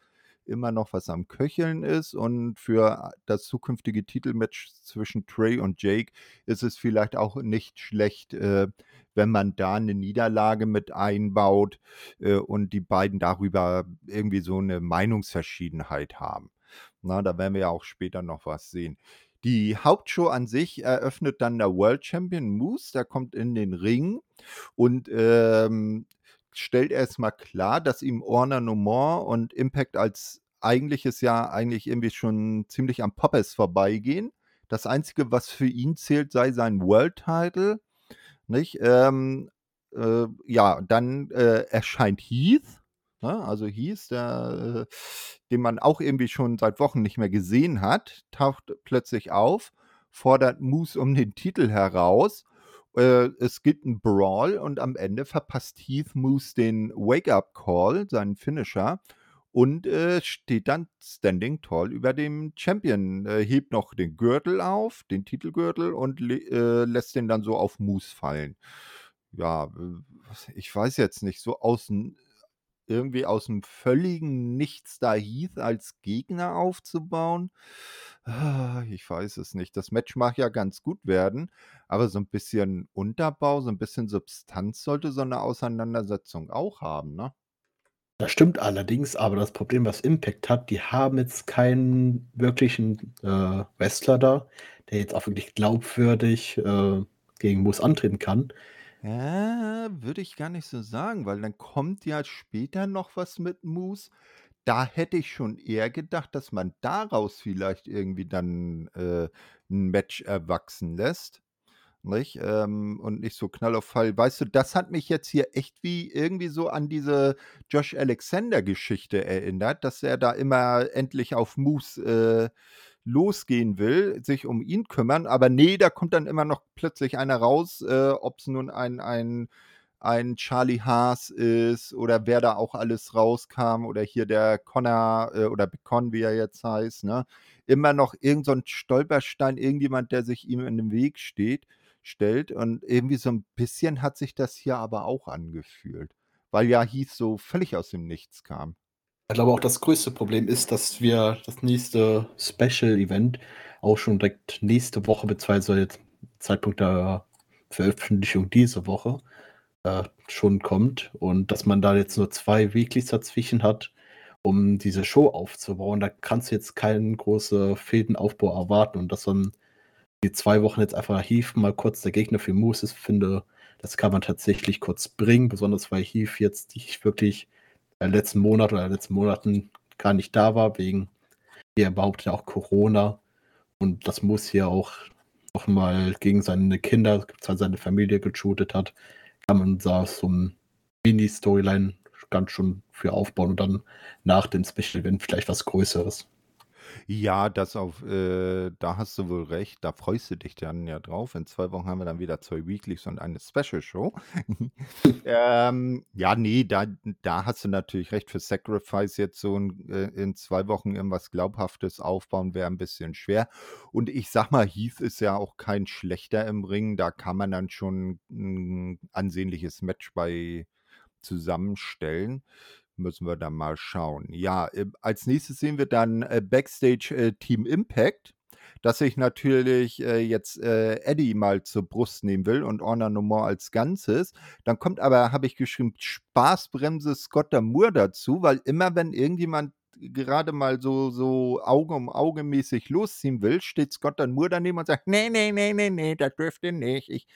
immer noch was am Köcheln ist und für das zukünftige Titelmatch zwischen Trey und Jake ist es vielleicht auch nicht schlecht, äh, wenn man da 'ne Niederlage mit einbaut, äh, und die beiden darüber irgendwie so 'ne Meinungsverschiedenheit haben. Na, da werden wir ja auch später noch was sehen. Die Hauptshow an sich eröffnet dann der World Champion Moose, der kommt in den Ring und, ähm, stellt erst mal klar, dass ihm More und Impact als eigentliches ja eigentlich irgendwie schon ziemlich am Poppes vorbeigehen. Das Einzige, was für ihn zählt, sei sein World Title, nicht? Ähm, äh, ja, dann, äh, erscheint Heath, ne? Also Heath, der, äh den man auch irgendwie schon seit Wochen nicht mehr gesehen hat, taucht plötzlich auf, fordert Moose um den Titel heraus. Äh, es gibt 'n Brawl und am Ende verpasst Heath Moose den Wake-up-Call, seinen Finisher und, äh, steht dann standing tall über dem Champion, äh, hebt noch den Gürtel auf, den Titelgürtel und äh, lässt den dann so auf Moose fallen. Ja, ich weiß jetzt nicht, so aus'm irgendwie aus'm völligen Nichts da Heath als Gegner aufzubauen, ich weiß es nicht. Das Match mag ja ganz gut werden, aber so 'n bisschen Unterbau, so 'n bisschen Substanz sollte so 'ne Auseinandersetzung auch haben, ne? Das stimmt allerdings, aber das Problem, was Impact hat, die haben jetzt keinen wirklichen, äh, Wrestler da, der jetzt auch wirklich glaubwürdig, äh, gegen Moose antreten kann. Ja, würde ich gar nicht so sagen, weil dann kommt ja später noch was mit Moose. Da hätte ich schon eher gedacht, dass man daraus vielleicht irgendwie dann, äh, 'n Match erwachsen lässt, nicht? Ähm, und nicht so Knall auf Fall. Weißt du, das hat mich jetzt hier echt wie irgendwie so an diese Josh Alexander-Geschichte erinnert, dass er da immer endlich auf Moose, äh, losgehen will, sich um ihn kümmern, aber ne, da kommt dann immer noch plötzlich einer raus, äh, ob's nun ein ein ein Charlie Haas ist oder wer da auch alles rauskam oder hier der Connor, äh, oder Con, wie er jetzt heißt, ne? Immer noch irgend so 'n Stolperstein, irgendjemand, der sich ihm in den Weg steht stellt und irgendwie so 'n bisschen hat sich das hier aber auch angefühlt, weil ja Heath so völlig aus dem Nichts kam. Ich glaube auch, das größte Problem ist, dass wir das nächste Special-Event auch schon direkt nächste Woche, beziehungsweise jetzt Zeitpunkt der Veröffentlichung diese Woche, äh, schon kommt und dass man da jetzt nur 2 Weeklies dazwischen hat, um diese Show aufzubauen. Da kannst du jetzt keinen große Fädenaufbau erwarten und dass dann die 2 Wochen jetzt einfach Heath mal kurz der Gegner für Moose ist, finde, das kann man tatsächlich kurz bringen, besonders weil Heath jetzt nicht wirklich letzten Monat oder letzten Monaten gar nicht da war, wegen hier behauptet ja auch Corona. Und das muss hier auch noch mal gegen seine Kinder, seine Familie geshootet hat, kann man da so 'n Mini-Storyline ganz schon für aufbauen und dann nach dem Special Event vielleicht was Größeres. Ja, das auf äh, da hast du wohl recht. Da freust du dich dann ja drauf. In 2 Wochen haben wir dann wieder 2 Weeklies und eine Special Show. Ähm, ja, ne, da da hast du natürlich recht. Für Sacrifice jetzt so 'n äh, in 2 Wochen irgendwas Glaubhaftes aufbauen, wäre 'n bisschen schwer. Und ich sage mal, Heath ist ja auch kein Schlechter im Ring. Da kann man dann schon 'n ansehnliches Match bei zusammenstellen. Müssen wir dann mal schauen. Ja, äh, als Nächstes sehen wir dann, äh, Backstage, äh, Team Impact, das sich natürlich, äh, jetzt, Eddie mal zur Brust nehmen will und Honor No More als Ganzes. Dann kommt aber, habe ich geschrieben, Spaßbremse Scott D'Amore dazu, weil immer wenn irgendjemand gerade mal so so Auge um Auge mäßig losziehen will, steht Scott D'Amore daneben und sagt: „Ne, ne, ne, ne, ne, das dürft ihr nicht. Ich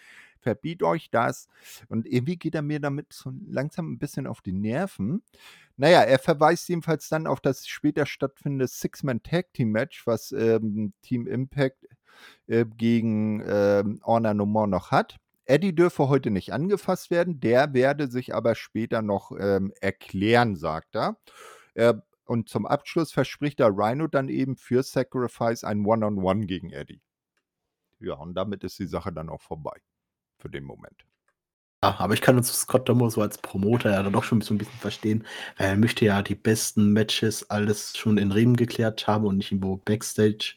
verbiete euch das.“ Und irgendwie geht er mir damit so langsam 'n bisschen auf die Nerven. Na ja, er verweist jedenfalls dann auf das später stattfindende Six-Man-Tag-Team-Match, was, ähm, Team Impact, äh, gegen, ähm, Honor No More noch hat. Eddie dürfe heute nicht angefasst werden, der werde sich aber später noch, ähm, erklären, sagt er. Äh, und zum Abschluss verspricht der Rhino dann eben für Sacrifice ein One-on-One gegen Eddie. Ja, und damit ist die Sache dann auch vorbei für den Moment. Ja, aber ich kann uns Scott D'Amore so als Promoter ja dann doch schon so 'n bisschen verstehen, weil er möchte ja die besten Matches alles schon in Ring geklärt haben und nicht irgendwo Backstage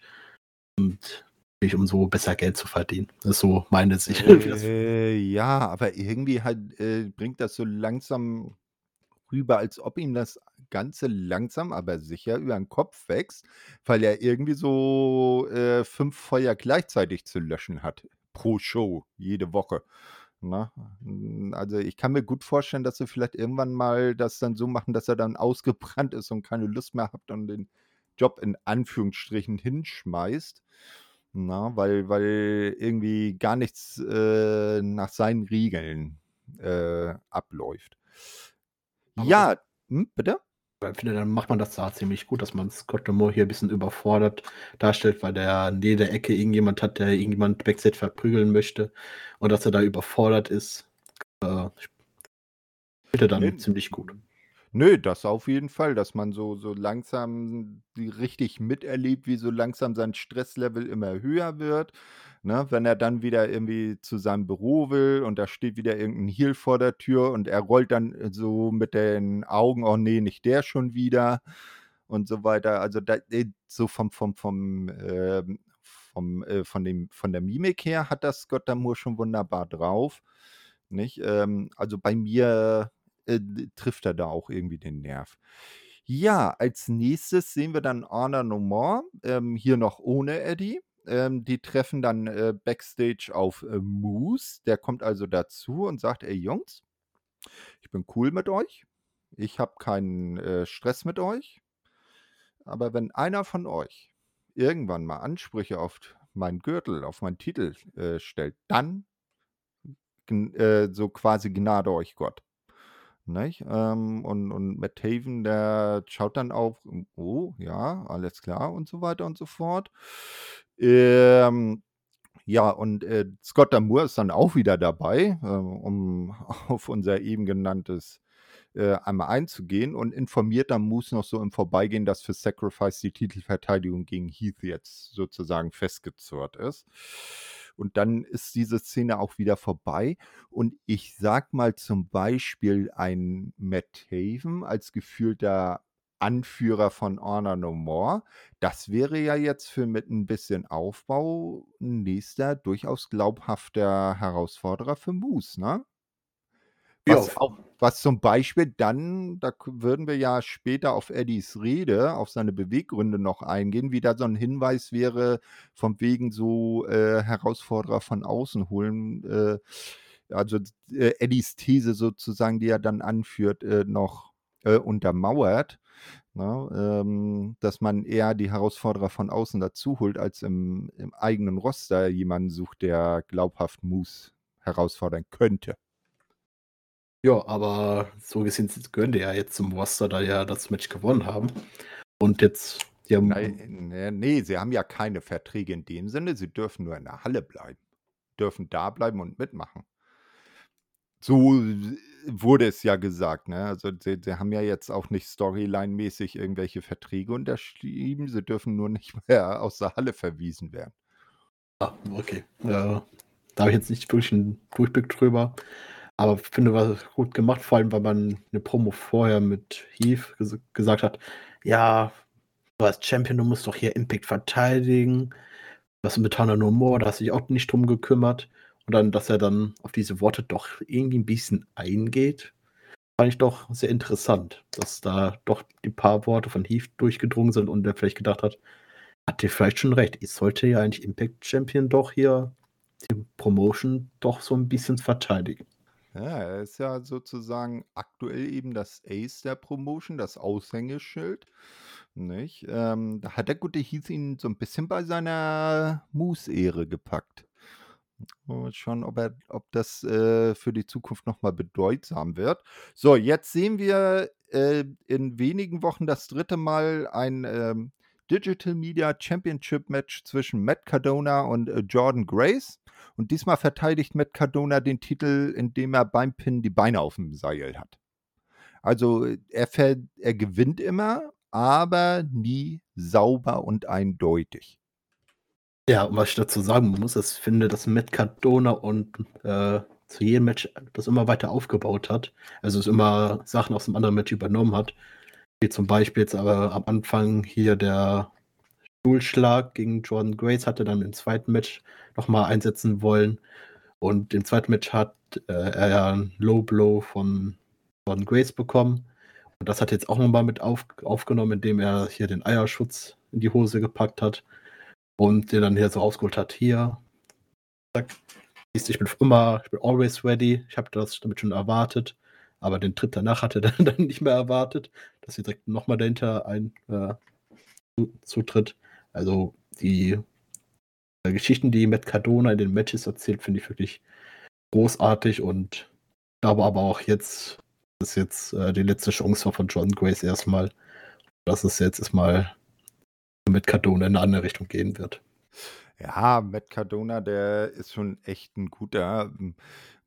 und nicht um so besser Geld zu verdienen. Das ist so meine Sicht. Äh, ja, aber irgendwie halt, äh, bringt das so langsam rüber, als ob ihm das Ganze langsam, aber sicher über 'n Kopf wächst, weil er irgendwie so, äh, 5 Feuer gleichzeitig zu löschen hat pro Show, jede Woche, ne? Hm, also, ich kann mir gut vorstellen, dass sie vielleicht irgendwann mal das dann so machen, dass er dann ausgebrannt ist und keine Lust mehr hat und den Job in Anführungsstrichen hinschmeißt, ne, weil weil irgendwie gar nichts, äh, nach seinen Regeln, äh, abläuft. Aber Ja hm, bitte? Ich finde, dann macht man das da ziemlich gut, dass man Scott D'Amore hier 'n bisschen überfordert darstellt, weil der in jeder Ecke irgendjemand hat, der irgendjemand Backstage verprügeln möchte und dass er da überfordert ist. Äh, spielt er dann ziemlich gut. Nö, das auf jeden Fall, dass man so so langsam richtig miterlebt, wie so langsam sein Stresslevel immer höher wird, ne? Wenn er dann wieder irgendwie zu seinem Büro will und da steht wieder irgend 'n Heel vor der Tür und er rollt dann, äh, so mit den Augen: „Oh ne, nicht der schon wieder“ und so weiter. Also, da äh, so vom vom vom, ähm vom äh, von dem von der Mimik her hat das Scott D'Amore schon wunderbar drauf, nicht? Ähm, also, bei mir, äh, trifft er da auch irgendwie den Nerv. Ja, als Nächstes sehen wir dann Honor No More, ähm, hier noch ohne Eddie. Ähm, die treffen dann, äh, Backstage auf, äh, Moose. Der kommt also dazu und sagt: „Ey Jungs, ich bin cool mit euch. Ich habe keinen, äh, Stress mit euch. Aber wenn einer von euch irgendwann mal Ansprüche auf meinen Gürtel, auf meinen Titel, äh, stellt, dann äh, so quasi Gnade euch Gott. Nicht? Ähm, und, und Matt Haven, der schaut dann auf, oh, ja, alles klar und so weiter und so fort. Ähm, ja, und äh, Scott Damour ist dann auch wieder dabei, äh, um auf unser eben genanntes äh, einmal einzugehen und informiert dann Moose noch so im Vorbeigehen, dass für Sacrifice die Titelverteidigung gegen Heath jetzt sozusagen festgezurrt ist. Und dann ist diese Szene auch wieder vorbei. Und ich sag mal zum Beispiel ein Matt Haven als gefühlter Anführer von Honor No More. Das wäre ja jetzt für mit ein bisschen Aufbau ein nächster durchaus glaubhafter Herausforderer für Moose, ne? Was, Ja. was zum Beispiel dann, da würden wir ja später auf Eddies Rede, auf seine Beweggründe noch eingehen, wie da so ein Hinweis wäre, von wegen so äh, Herausforderer von außen holen. Äh, also äh, Eddies These sozusagen, die er dann anführt, äh, noch äh, untermauert. Ne, ähm, dass man eher die Herausforderer von außen dazu holt, als im, im eigenen Roster jemanden sucht, der glaubhaft Moose herausfordern könnte. Ja, aber so gesehen gehören die ja jetzt zum Roster, da ja das Match gewonnen haben. Und jetzt, die haben, Nein, nee, nee, sie haben ja keine Verträge in dem Sinne, sie dürfen nur in der Halle bleiben. Dürfen da bleiben und mitmachen. So wurde es ja gesagt, ne? Also sie, sie haben ja jetzt auch nicht Storyline-mäßig irgendwelche Verträge unterschrieben, sie dürfen nur nicht mehr aus der Halle verwiesen werden. ah, okay, ja, da habe ich jetzt nicht wirklich einen Durchblick drüber. Aber ich finde, war gut gemacht, vor allem, weil man eine Promo vorher mit Heath ges gesagt hat, ja, du als Champion, du musst doch hier Impact verteidigen. Was mit Hannah No More, da hast du dich auch nicht drum gekümmert. Und dann, dass er dann auf diese Worte doch irgendwie ein bisschen eingeht, fand ich doch sehr interessant, dass da doch die paar Worte von Heath durchgedrungen sind und er vielleicht gedacht hat, hat ihr vielleicht schon recht, ich sollte ja eigentlich Impact Champion doch hier die Promotion doch so ein bisschen verteidigen. Ja, er ist ja sozusagen aktuell eben das Ace der Promotion, das Aushängeschild. Nicht? Ähm, da hat der gute Heath ihn so ein bisschen bei seiner Moose-Ehre gepackt. Mal schauen, ob, er, ob das äh, für die Zukunft nochmal bedeutsam wird. So, jetzt sehen wir äh, in wenigen Wochen das dritte Mal ein ähm, Digital Media Championship Match zwischen Matt Cardona und äh, Jordan Grace. Und diesmal verteidigt Matt Cardona den Titel, indem er beim Pin die Beine auf dem Seil hat. Also er, er gewinnt immer, aber nie sauber und eindeutig. Ja, und was ich dazu sagen muss, ich finde, dass Matt Cardona und äh, zu jedem Match das immer weiter aufgebaut hat. Also es immer Sachen aus dem anderen Match übernommen hat. Wie zum Beispiel jetzt aber am Anfang hier der Stuhlschlag gegen Jordan Grace hatte dann im zweiten Match nochmal einsetzen wollen. Und im zweiten Match hat äh, er einen Low Blow von Jordan Grace bekommen. Und das hat er jetzt auch nochmal mit auf, aufgenommen, indem er hier den Eierschutz in die Hose gepackt hat und den dann hier so rausgeholt hat. Hier, zack, ich bin immer, ich bin always ready. Ich habe das damit schon erwartet, aber den Tritt danach hat er dann, nicht mehr erwartet, dass sie direkt nochmal dahinter ein äh, zu- zutritt. Also die äh, Geschichten, die Matt Cardona in den Matches erzählt, finde ich wirklich großartig und glaube aber auch jetzt, dass jetzt äh, die letzte Chance war von John Grace erstmal, dass es jetzt erstmal mit Cardona in eine andere Richtung gehen wird. Ja, Matt Cardona, der ist schon echt ein guter.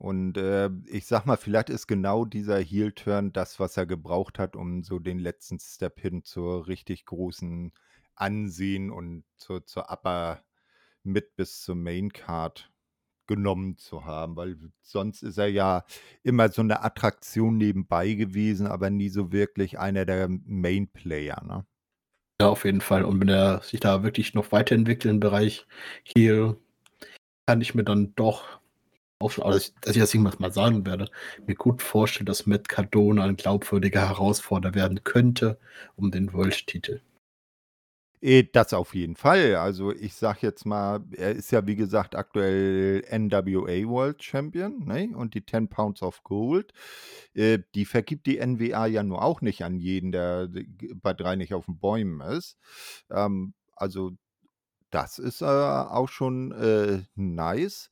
Und äh, ich sag mal, vielleicht ist genau dieser Heel-Turn das, was er gebraucht hat, um so den letzten Step hin zur richtig großen Ansehen und zur, zur Upper mit bis zur Main Card genommen zu haben, weil sonst ist er ja immer so eine Attraktion nebenbei gewesen, aber nie so wirklich einer der Main Player, ne? Ja, auf jeden Fall. Und wenn er sich da wirklich noch weiterentwickelt im Bereich Heal, kann ich mir dann doch auch schon, also dass ich das irgendwas mal sagen werde, mir gut vorstellen, dass Matt Cardona ein glaubwürdiger Herausforderer werden könnte um den World-Titel. Eh, Das auf jeden Fall. Also ich sag jetzt mal, er ist ja wie gesagt aktuell NWA World Champion, ne? Und die 10 Pounds of Gold, äh, die vergibt die NWA ja nur auch nicht an jeden, der bei drei nicht auf den Bäumen ist. Ähm, also Das ist, äh, auch schon, äh, nice.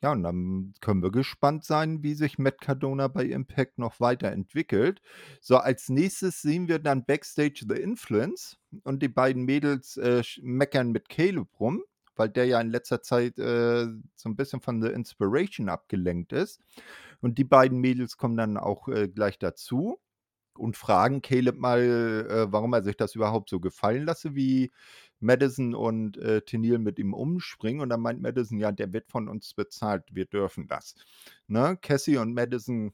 Ja, und dann können wir gespannt sein, wie sich Matt Cardona bei Impact noch weiterentwickelt. So, als Nächstes sehen wir dann Backstage The Influence und die beiden Mädels, äh, meckern mit Caleb rum, weil der ja in letzter Zeit, äh, so ein bisschen von The Inspiration abgelenkt ist. Und die beiden Mädels kommen dann auch, äh, gleich dazu und fragen Caleb mal, äh, warum er sich das überhaupt so gefallen lasse, wie Madison und, äh, Tenniel mit ihm umspringen. Und dann meint Madison: „Ja, der wird von uns bezahlt, wir dürfen das.“ Ne? Cassie und Madison,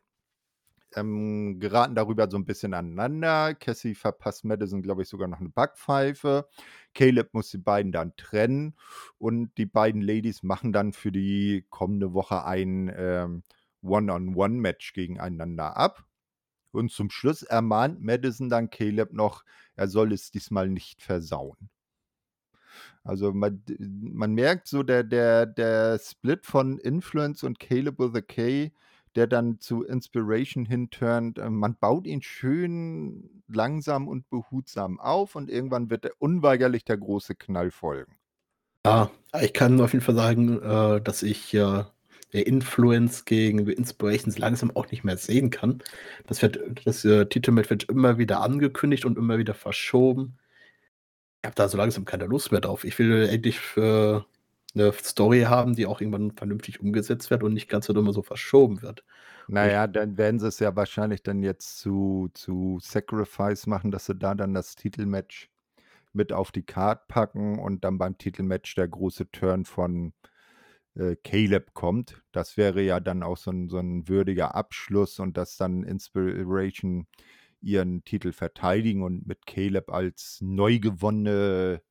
ähm, geraten darüber so ein bisschen aneinander. Cassie verpasst Madison, glaube ich, sogar noch eine Backpfeife. Caleb muss die beiden dann trennen und die beiden Ladies machen dann für die kommende Woche ein, ähm, One-on-One-Match gegeneinander ab. Und zum Schluss ermahnt Madison dann Caleb noch, er soll es diesmal nicht versauen. Also man, man merkt so, der, der, der Split von Influence und Caleb with a K, der dann zu Inspiration hinturnt, äh, man baut ihn schön langsam und behutsam auf und irgendwann wird er unweigerlich der große Knall folgen. Ja, ich kann auf jeden Fall sagen, äh, dass ich äh, der Influence gegen Inspirations langsam auch nicht mehr sehen kann. Das, wird, das äh, Titelmatch wird immer wieder angekündigt und immer wieder verschoben. Ich habe da so langsam keine Lust mehr drauf. Ich will endlich äh, eine Story haben, die auch irgendwann vernünftig umgesetzt wird und nicht ganz so immer so verschoben wird. Naja, dann werden sie es ja wahrscheinlich dann jetzt zu, zu Sacrifice machen, dass sie da dann das Titelmatch mit auf die Card packen und dann beim Titelmatch der große Turn von äh, Caleb kommt. Das wäre ja dann auch so ein, so ein würdiger Abschluss und dass dann Inspiration ihren Titel verteidigen und mit Caleb als neu gewonnene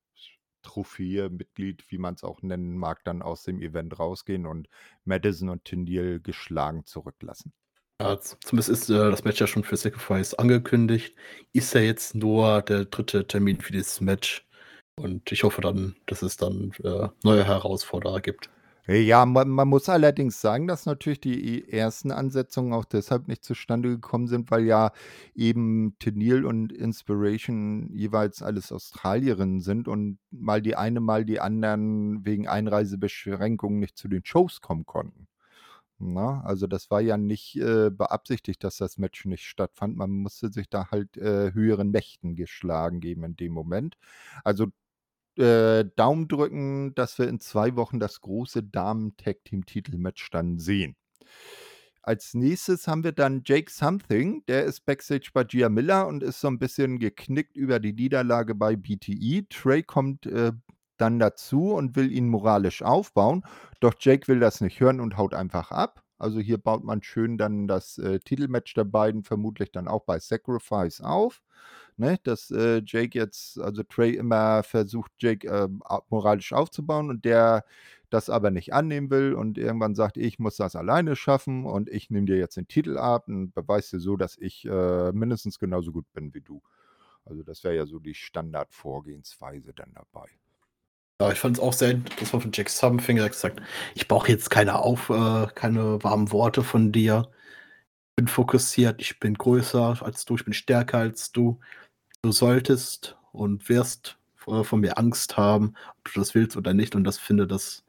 Trophäe-Mitglied, wie man es auch nennen mag, dann aus dem Event rausgehen und Madison und Tindil geschlagen zurücklassen. Ja, zumindest ist äh, das Match ja schon für Sacrifice angekündigt. Ist ja jetzt nur der dritte Termin für dieses Match. Und ich hoffe dann, dass es dann äh, neue Herausforderer gibt. Ja, man, man, muss allerdings sagen, dass natürlich die ersten Ansetzungen auch deshalb nicht zustande gekommen sind, weil ja eben Tenil und Inspiration jeweils alles Australierinnen sind und mal die eine, mal die anderen wegen Einreisebeschränkungen nicht zu den Shows kommen konnten. Na, also das war ja nicht äh, beabsichtigt, dass das Match nicht stattfand. Man musste sich da halt äh, höheren Mächten geschlagen geben in dem Moment. Also äh, Daumen drücken, dass wir in zwei Wochen das große Damen-Tag-Team-Titel-Match dann sehen. Als nächstes haben wir dann Jake Something, der ist Backstage bei Gia Miller und ist so ein bisschen geknickt über die Niederlage bei BTE. Trey kommt äh, dann dazu und will ihn moralisch aufbauen, doch Jake will das nicht hören und haut einfach ab. Also hier baut man schön dann das äh, Titelmatch der beiden vermutlich dann auch bei Sacrifice auf ne, dass äh, Jake jetzt, also Trey immer versucht, Jake äh, moralisch aufzubauen und der das aber nicht annehmen will und irgendwann sagt, ich muss das alleine schaffen und ich nehme dir jetzt den Titel ab und beweise dir so, dass ich äh, mindestens genauso gut bin wie du. Also das wäre ja so die Standardvorgehensweise dann dabei. Ja, ich fand es auch sehr interessant von Jack Something, er gesagt, ich brauche jetzt keine, Auf, äh, keine warmen Worte von dir. Ich bin fokussiert, ich bin größer als du, ich bin stärker als du du solltest und wirst von mir Angst haben, ob du das willst oder nicht. Und das finde, das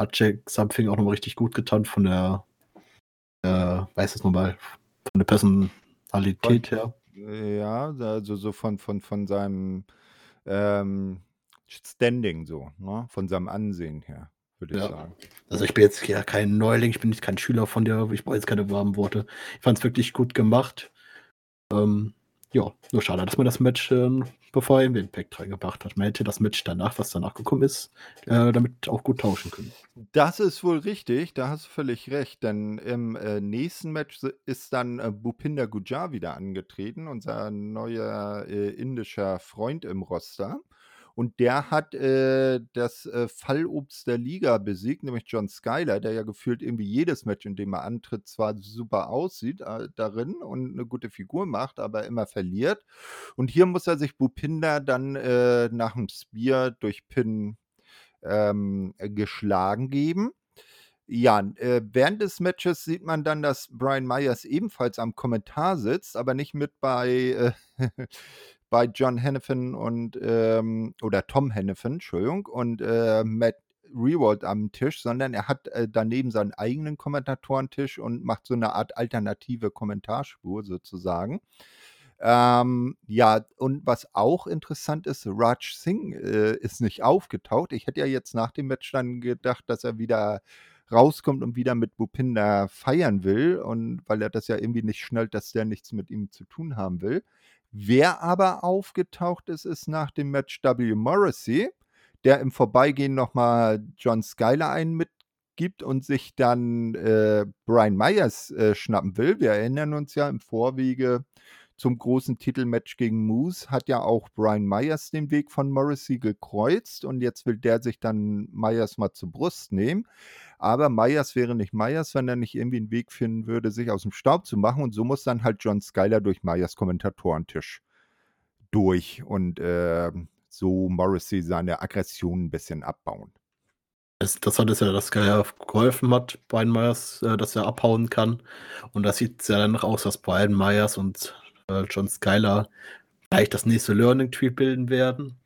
hat Jack Something auch nochmal richtig gut getan von der, äh, weiß es nochmal, von der Personalität von, her. Ja, also so von, von, von seinem ähm, Standing so, ne? von seinem Ansehen her, würde ich ja. sagen. Also ich bin jetzt ja kein Neuling, ich bin nicht kein Schüler von dir, ich brauche jetzt keine warmen Worte. Ich fand es wirklich gut gemacht. Ähm, ja, nur schade, dass man das Match, äh, bevor er in den Impact reingebracht hat. Man hätte das Match danach, was danach gekommen ist, äh, damit auch gut tauschen können. Das ist wohl richtig, da hast du völlig recht, denn im äh, nächsten Match ist dann äh, Bupinder Gujar wieder angetreten, unser neuer äh, indischer Freund im Roster. Und der hat äh, das äh, Fallobst der Liga besiegt, nämlich John Skyler, der ja gefühlt irgendwie jedes Match, in dem er antritt, zwar super aussieht äh, darin und eine gute Figur macht, aber immer verliert. Und hier muss er sich Bupinder dann äh, nach dem Spear durch Pin ähm, geschlagen geben. Ja, äh, während des Matches sieht man dann, dass Brian Myers ebenfalls am Kommentar sitzt, aber nicht mit bei, äh, bei John Hannafin und, ähm, oder Tom Hannafin, Entschuldigung, und äh, Matt Rewald am Tisch, sondern er hat äh, daneben seinen eigenen Kommentatorentisch und macht so eine Art alternative Kommentarspur sozusagen. Ähm, ja, und was auch interessant ist, Raj Singh äh, ist nicht aufgetaucht. Ich hätte ja jetzt nach dem Match dann gedacht, dass er wieder rauskommt und wieder mit Bupinder feiern will und weil er das ja irgendwie nicht schnallt, dass der nichts mit ihm zu tun haben will. Wer aber aufgetaucht ist, ist nach dem Match W. Morrissey, der im Vorbeigehen nochmal John Skyler einen mitgibt und sich dann äh, Brian Myers äh, schnappen will. Wir erinnern uns ja im Vorwege zum großen Titelmatch gegen Moose hat ja auch Brian Myers den Weg von Morrissey gekreuzt und jetzt will der sich dann Myers mal zur Brust nehmen. Aber Myers wäre nicht Myers, wenn er nicht irgendwie einen Weg finden würde, sich aus dem Staub zu machen. Und so muss dann halt John Skyler durch Myers Kommentatorentisch durch und äh, so Morrissey seine Aggression ein bisschen abbauen. Interessant ist ja, dass Skyler geholfen hat, Brian Myers, äh, dass er abhauen kann. Und das sieht ja dann aus, dass Brian Myers und äh, John Skyler vielleicht das nächste Learning Tree bilden werden.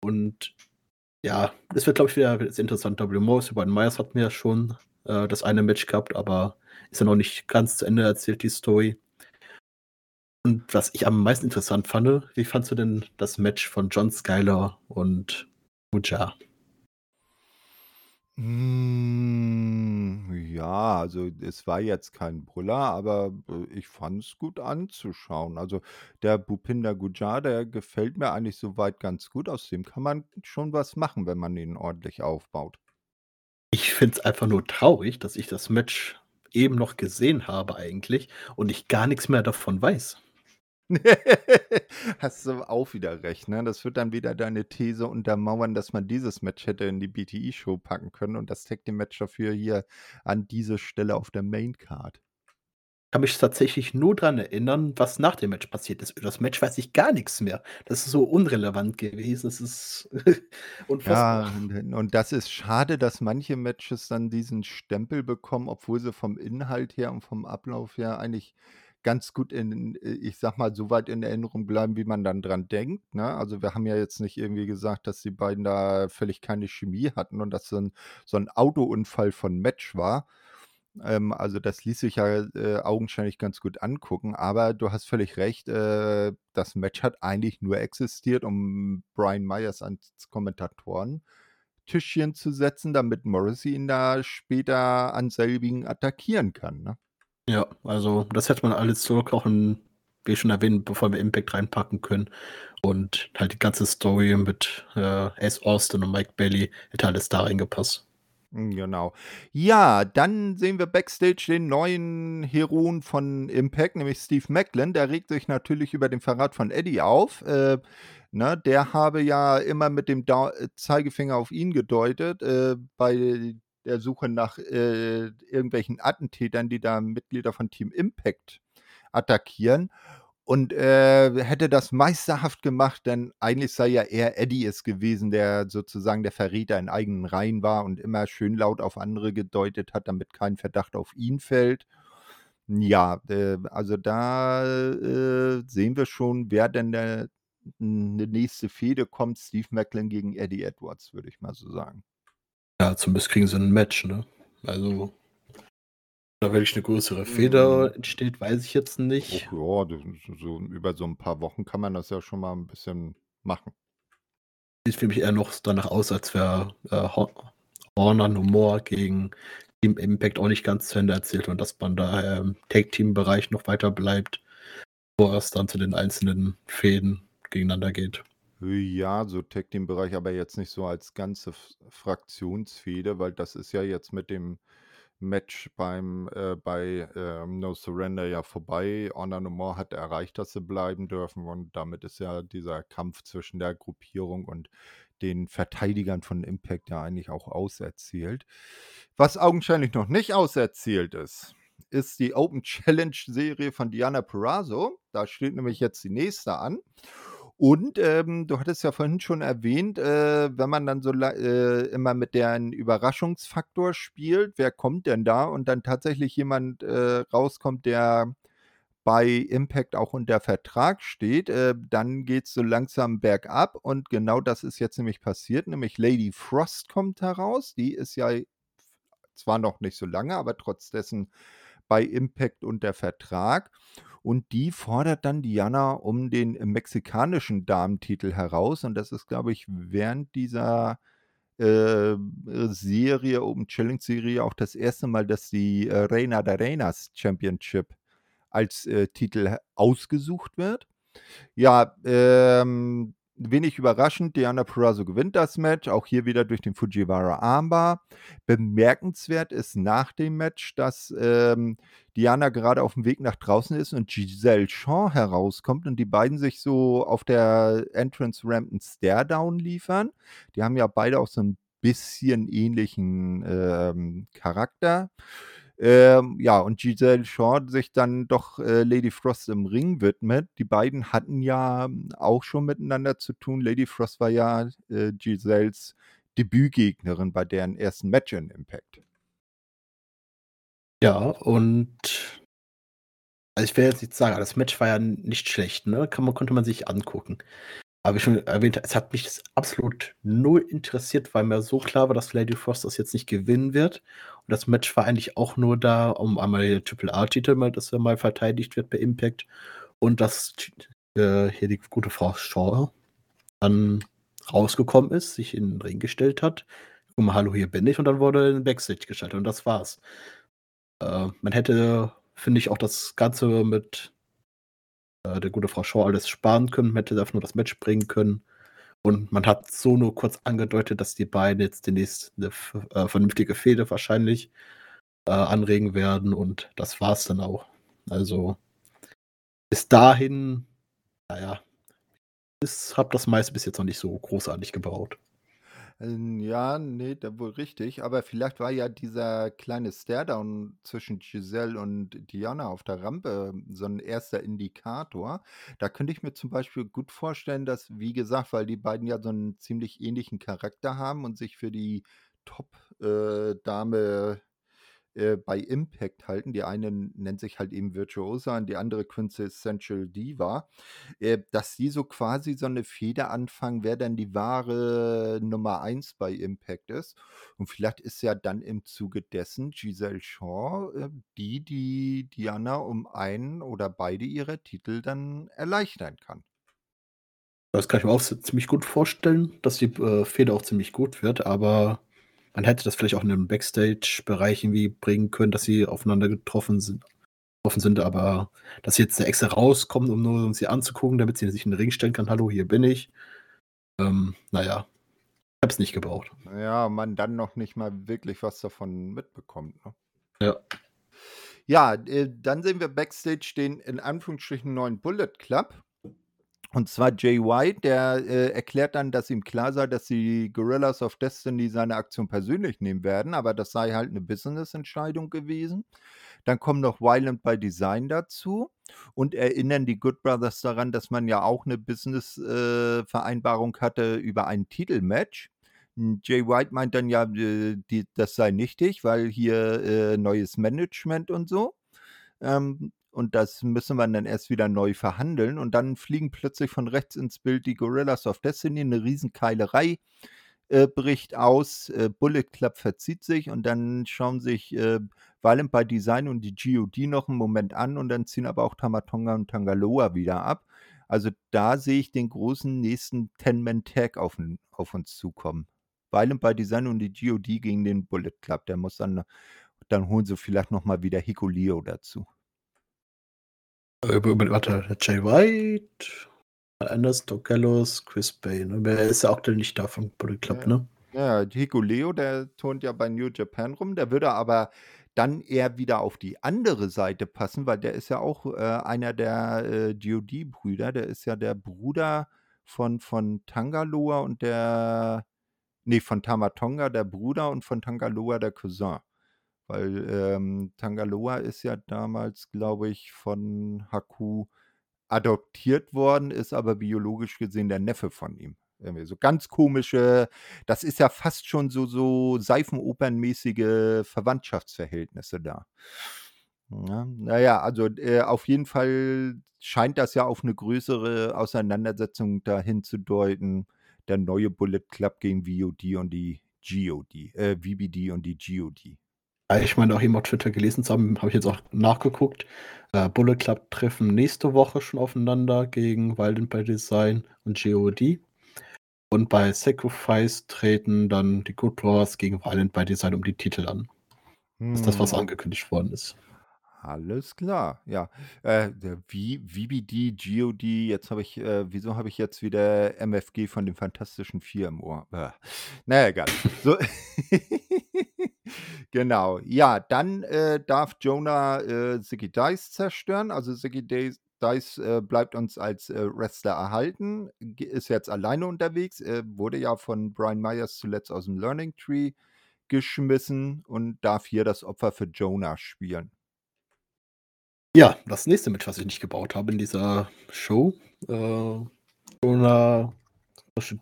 Und ja, es wird, glaube ich, wieder interessant. W. Morris über den Myers hat mir ja schon äh, das eine Match gehabt, aber ist ja noch nicht ganz zu Ende erzählt, die Story. Und was ich am meisten interessant fand, wie fandst du denn das Match von John Skyler und Muja? Hm, ja, also es war jetzt kein Brüller, aber äh, ich fand es gut anzuschauen. Also der Bhupinder Gujjar, der gefällt mir eigentlich soweit ganz gut. Aus dem kann man schon was machen, wenn man ihn ordentlich aufbaut. Ich finde es einfach nur traurig, dass ich das Match eben noch gesehen habe eigentlich und ich gar nichts mehr davon weiß. Hast du auch wieder recht, ne? Das wird dann wieder deine These untermauern, dass man dieses Match hätte in die BTI-Show packen können und das Tag Team Match dafür hier an diese Stelle auf der Main Card. Ich kann mich tatsächlich nur daran erinnern, was nach dem Match passiert ist. Über das Match weiß ich gar nichts mehr. Das ist so unrelevant gewesen. Das ist unfassbar. Ja, und, und das ist schade, dass manche Matches dann diesen Stempel bekommen, obwohl sie vom Inhalt her und vom Ablauf her eigentlich ganz gut in, äh, ich sag mal, so weit in Erinnerung bleiben, wie man dann dran denkt. Ne? Also wir haben ja jetzt nicht irgendwie gesagt, dass die beiden da völlig keine Chemie hatten und dass so ein, so ein Autounfall von Match war. Ähm, also das ließ sich ja äh, augenscheinlich ganz gut angucken, aber du hast völlig recht, äh, das Match hat eigentlich nur existiert, um Brian Myers ans Kommentatoren Tischchen zu setzen, damit Morrissey ihn da später an selbigen attackieren kann. Ne? Ja, also das hätte man alles zurückkochen, wie schon erwähnt, bevor wir Impact reinpacken können. Und halt die ganze Story mit äh, Ace Austin und Mike Bailey hätte alles da reingepasst. Genau. Ja, dann sehen wir backstage den neuen Heroen von Impact, nämlich Steve Macklin. Der regt sich natürlich über den Verrat von Eddie auf. Äh, ne, der habe ja immer mit dem da Zeigefinger auf ihn gedeutet. Äh, bei der Suche nach äh, irgendwelchen Attentätern, die da Mitglieder von Team Impact attackieren. Und äh, hätte das meisterhaft gemacht, denn eigentlich sei ja eher Eddie es gewesen, der sozusagen der Verräter in eigenen Reihen war und immer schön laut auf andere gedeutet hat, damit kein Verdacht auf ihn fällt. Ja, äh, also da äh, sehen wir schon, wer denn der, eine nächste Fehde kommt. Steve Macklin gegen Eddie Edwards, würde ich mal so sagen. Ja, zumindest kriegen sie ein Match, ne? Also, da wirklich eine größere Feder mhm. entsteht, weiß ich jetzt nicht. Och ja, so über so ein paar Wochen kann man das ja schon mal ein bisschen machen. Sieht für mich eher noch danach aus, als wäre äh, Horner No More gegen Team Impact auch nicht ganz zu Ende erzählt und dass man da im Tag-Team-Bereich noch weiter bleibt, bevor es dann zu den einzelnen Fäden gegeneinander geht. Ja, so Tag Team Bereich, aber jetzt nicht so als ganze F Fraktionsfehde, weil das ist ja jetzt mit dem Match beim äh, bei, ähm, No Surrender ja vorbei. Honor No More hat erreicht, dass sie bleiben dürfen und damit ist ja dieser Kampf zwischen der Gruppierung und den Verteidigern von Impact ja eigentlich auch auserzählt. Was augenscheinlich noch nicht auserzählt ist, ist die Open Challenge Serie von Diana Purrazzo. Da steht nämlich jetzt die nächste an. Und ähm, du hattest ja vorhin schon erwähnt, äh, wenn man dann so äh, immer mit dem Überraschungsfaktor spielt, wer kommt denn da? Und dann tatsächlich jemand äh, rauskommt, der bei Impact auch unter Vertrag steht, äh, dann geht's so langsam bergab und genau das ist jetzt nämlich passiert, nämlich Lady Frost kommt heraus. Die ist ja zwar noch nicht so lange, aber trotz dessen bei Impact unter Vertrag. Und die fordert dann Diana um den mexikanischen Damentitel heraus. Und das ist, glaube ich, während dieser äh, Serie, Open Challenge Serie, auch das erste Mal, dass die äh, Reina de Reinas Championship als äh, Titel ausgesucht wird. Ja, ähm, wenig überraschend, Diana Purrazzo gewinnt das Match, auch hier wieder durch den Fujiwara Armbar. Bemerkenswert ist nach dem Match, dass ähm, Diana gerade auf dem Weg nach draußen ist und Giselle Shaw herauskommt und die beiden sich so auf der Entrance Ramp einen Stare-Down liefern. Die haben ja beide auch so ein bisschen ähnlichen ähm, Charakter. Ähm, ja, und Giselle Shaw sich dann doch äh, Lady Frost im Ring widmet. Die beiden hatten ja ähm, auch schon miteinander zu tun. Lady Frost war ja äh, Giselles Debütgegnerin bei deren ersten Match in Impact. Ja, und also ich will jetzt nicht sagen, das Match war ja nicht schlecht, ne? Kann man, konnte man sich angucken. Aber wie schon erwähnt, es hat mich das absolut null interessiert, weil mir so klar war, dass Lady Frost das jetzt nicht gewinnen wird. Und das Match war eigentlich auch nur da, um einmal der Triple A-Titel mal, dass er mal verteidigt wird bei Impact. Und dass äh, hier die gute Frau Shaw dann rausgekommen ist, sich in den Ring gestellt hat. Guck mal, hallo, hier bin ich. Und dann wurde ein Backstage geschaltet. Und das war's. Äh, man hätte, finde ich, auch das Ganze mit äh, der gute Frau Shaw alles sparen können, hätte einfach nur das Match bringen können. Und man hat so nur kurz angedeutet, dass die beiden jetzt demnächst eine äh, vernünftige Fehde wahrscheinlich äh, anregen werden und das war's dann auch. Also bis dahin, naja, ich habe das meiste bis jetzt noch nicht so großartig gebaut. Ähm, ja, ne, da wohl richtig. Aber vielleicht war ja dieser kleine Staredown zwischen Giselle und Diana auf der Rampe so ein erster Indikator. Da könnte ich mir zum Beispiel gut vorstellen, dass, wie gesagt, weil die beiden ja so einen ziemlich ähnlichen Charakter haben und sich für die Top-Dame äh, bei Impact halten. Die eine nennt sich halt eben Virtuosa und die andere Quintessential Diva, äh, dass die so quasi so eine Feder anfangen, wer dann die wahre Nummer 1 bei Impact ist. Und vielleicht ist ja dann im Zuge dessen Giselle Shaw äh, die, die Diana um einen oder beide ihrer Titel dann erleichtern kann. Das kann ich mir auch ziemlich gut vorstellen, dass die äh, Feder auch ziemlich gut wird, aber man hätte das vielleicht auch in den Backstage-Bereich irgendwie bringen können, dass sie aufeinander getroffen sind, getroffen sind, aber dass sie jetzt extra rauskommt, um nur um sie anzugucken, damit sie sich in den Ring stellen kann, hallo, hier bin ich. Ähm, naja, ich habe es nicht gebraucht. Ja, man dann noch nicht mal wirklich was davon mitbekommt. Ne? Ja. Ja, äh, dann sehen wir Backstage den in Anführungsstrichen neuen Bullet Club. Und zwar Jay White, der äh, erklärt dann, dass ihm klar sei, dass die Gorillas of Destiny seine Aktion persönlich nehmen werden, aber das sei halt eine Business-Entscheidung gewesen. Dann kommt noch Violent by Design dazu und erinnern die Good Brothers daran, dass man ja auch eine Business-Vereinbarung äh, hatte über ein Titelmatch. Hm, Jay White meint dann ja, äh, die, das sei nichtig, weil hier äh, neues Management und so. Ähm, und das müssen wir dann erst wieder neu verhandeln. Und dann fliegen plötzlich von rechts ins Bild die Gorillas of Destiny, eine Riesenkeilerei äh, bricht aus, äh, Bullet Club verzieht sich und dann schauen sich äh, Violent by Design und die GOD noch einen Moment an und dann ziehen aber auch Tamatonga und Tangaloa wieder ab. Also da sehe ich den großen nächsten Ten-Man-Tag auf, auf, uns zukommen. Violent by Design und die GOD gegen den Bullet Club. Der muss dann, dann holen sie vielleicht nochmal wieder Hikuleo dazu. Über, warte, Jay White, Anders, Doc Gallows, Chris Bay. Ne? Wer ist ja aktuell nicht da vom Bullet Club, ja. ne? Ja, Hiko Leo, der turnt ja bei New Japan rum. Der würde aber dann eher wieder auf die andere Seite passen, weil der ist ja auch äh, einer der äh, GOD-Brüder. Der ist ja der Bruder von, von Tangaloa und der. Nee, von Tamatonga, der Bruder, und von Tangaloa, der Cousin. Weil ähm, Tangaloa ist ja damals, glaube ich, von Haku adoptiert worden, ist aber biologisch gesehen der Neffe von ihm. Irgendwie so ganz komische, das ist ja fast schon so, so Seifenopernmäßige Verwandtschaftsverhältnisse da. Ja, na ja, also, äh, auf jeden Fall scheint das ja auf 'ne größere Auseinandersetzung dahin zu deuten, der neue Bullet Club gegen VOD und die GOD äh, VBD und die GOD. Ja, ich meine auch eben auf Twitter gelesen zu haben, habe ich jetzt auch nachgeguckt. Äh, Bullet Club treffen nächste Woche schon aufeinander gegen Violent by Design und GOD. Und bei Sacrifice treten dann die Good Brothers gegen Violent by Design um die Titel an. Das ist das, was Hm. angekündigt worden ist. Alles klar, ja. Äh, V VBD, GOD, jetzt habe ich äh, wieso habe ich jetzt wieder MFG von den Fantastischen 4 im Ohr? Bäh. Na ja, egal. So Genau. Ja, dann, äh, darf Jonah, äh, Zicky Dice zerstören. Also, Dace Dice, äh, bleibt uns als, äh, Wrestler erhalten, ist jetzt alleine unterwegs, äh, wurde ja von Brian Myers zuletzt aus'm Learning Tree geschmissen und darf hier das Opfer für Jonah spielen. Ja, das nächste Match, was ich nicht gebaut habe in dieser Show, äh, Jonah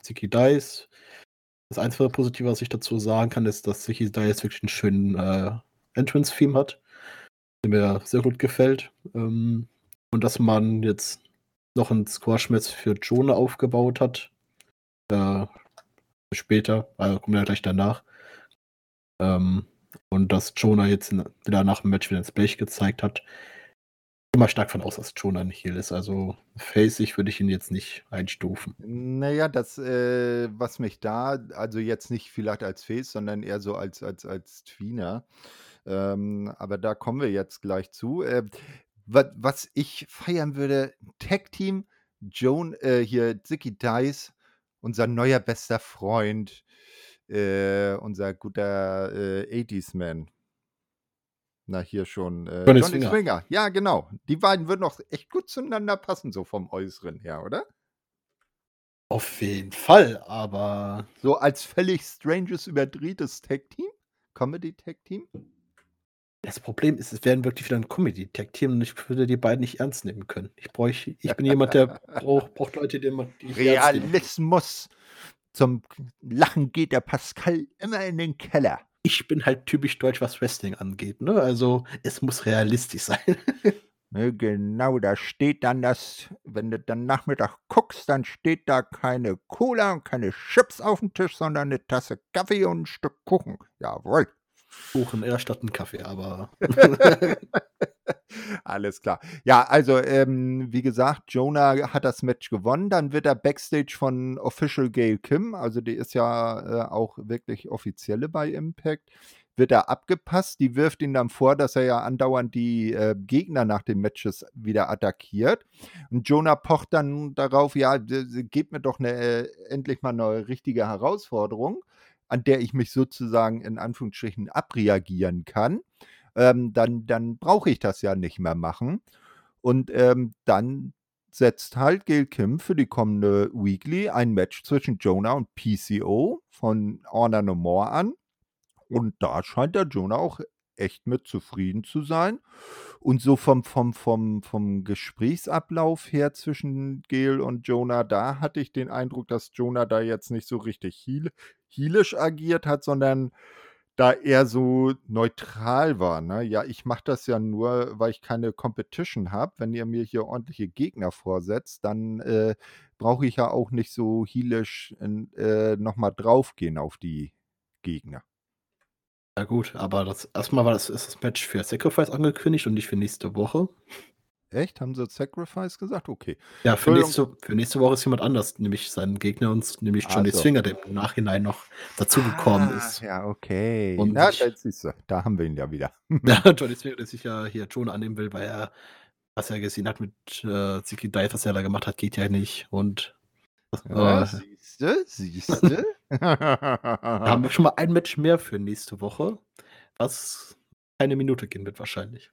Zicky Dice. Das einzige Positive, was ich dazu sagen kann, ist, dass Zicky Dice wirklich 'n schönen, äh, Entrance-Theme hat, der mir sehr gut gefällt. Ähm, und dass man jetzt noch 'n Squash-Match für Jonah aufgebaut hat. Äh, später, also, kommen wir ja gleich danach. Ähm, und dass Jonah jetzt n wieder nach dem Match wieder ins Blech gezeigt hat. Mal stark von aus, dass Jonah 'n Heel ist. Also, faceig würde ich ihn jetzt nicht einstufen. Na ja, das, äh, was mich da also, jetzt nicht vielleicht als Face, sondern eher so als als als Tweener. Ähm, aber da kommen wir jetzt gleich zu. Äh, wa was ich feiern würde, Tag-Team, Jon äh, hier Zicky Dice, unser neuer bester Freund, äh, unser guter, äh, 80s Man. Na, hier schon, äh, Johnny Johnny Swinger. Swinger. Ja, genau. Die beiden würden auch echt gut zueinander passen, so vom Äußeren her, oder? Auf jeden Fall, aber So als völlig stranges, überdrehtes Tag-Team? Comedy-Tag-Team? Das Problem ist, es wären wirklich wieder 'n Comedy-Tag-Team und ich würde die beiden nicht ernst nehmen können. Ich bräuch ich bin jemand, der braucht braucht Leute, die man. Realismus. Zum Lachen geht der Pascal immer in den Keller. Ich bin halt typisch deutsch, was Wrestling angeht, ne? Also, es muss realistisch sein. Ne, genau, da steht dann das wenn du dann Nachmittag guckst, dann steht da keine Cola und keine Chips aufm Tisch, sondern 'ne Tasse Kaffee und 'n Stück Kuchen. Jawohl. Kuchen eher statt 'n Kaffee, aber Alles klar. Ja, also, ähm, wie gesagt, Jonah hat das Match gewonnen. Dann wird er backstage von Official Gail Kim, also, die ist ja, äh, auch wirklich Offizielle bei Impact, wird er abgepasst. Die wirft ihm dann vor, dass er ja andauernd die, äh, Gegner nach den Matches wieder attackiert. Und Jonah pocht dann darauf: „Ja, gebt mir doch 'ne äh, endlich mal 'ne richtige Herausforderung, an der ich mich sozusagen in Anführungsstrichen abreagieren kann. Ähm, dann dann brauche ich das ja nicht mehr machen.“ Und, ähm, dann setzt halt Gail Kim für die kommende Weekly ein Match zwischen Jonah und PCO von Honor No More an. Und da scheint der Jonah auch echt mit zufrieden zu sein. Und so vom vom vom vom Gesprächsablauf her zwischen Gail und Jonah, da hatte ich den Eindruck, dass Jonah da jetzt nicht so richtig heel heelisch agiert hat, sondern da eher so neutral war, ne? „Ja, ich mache das ja nur, weil ich keine Competition habe. Wenn ihr mir hier ordentliche Gegner vorsetzt, dann, äh, brauche ich ja auch nicht so heelisch in äh, noch mal draufgehen auf die Gegner.“ Ja gut, aber das erst mal war das ist das Match für Sacrifice angekündigt und nicht für nächste Woche. Echt? Haben sie Sacrifice gesagt? Okay. Ja, für nächste für nächste Woche ist jemand anders, nämlich sein Gegner und nämlich Johnny so. Swinger, der im Nachhinein noch dazugekommen Ah, ist. ja, okay. Und Na, ich da siehst du, da haben wir ihn ja wieder. Ja, Johnny Swinger, der sich ja hier Jonah annehmen will, weil er was er gesehen hat mit, äh, Zicky Dice, was er da gemacht hat, geht ja nicht und Ja, äh, siehste, siehste. da haben wir schon mal ein Match mehr für nächste Woche, was keine Minute gehen wird wahrscheinlich.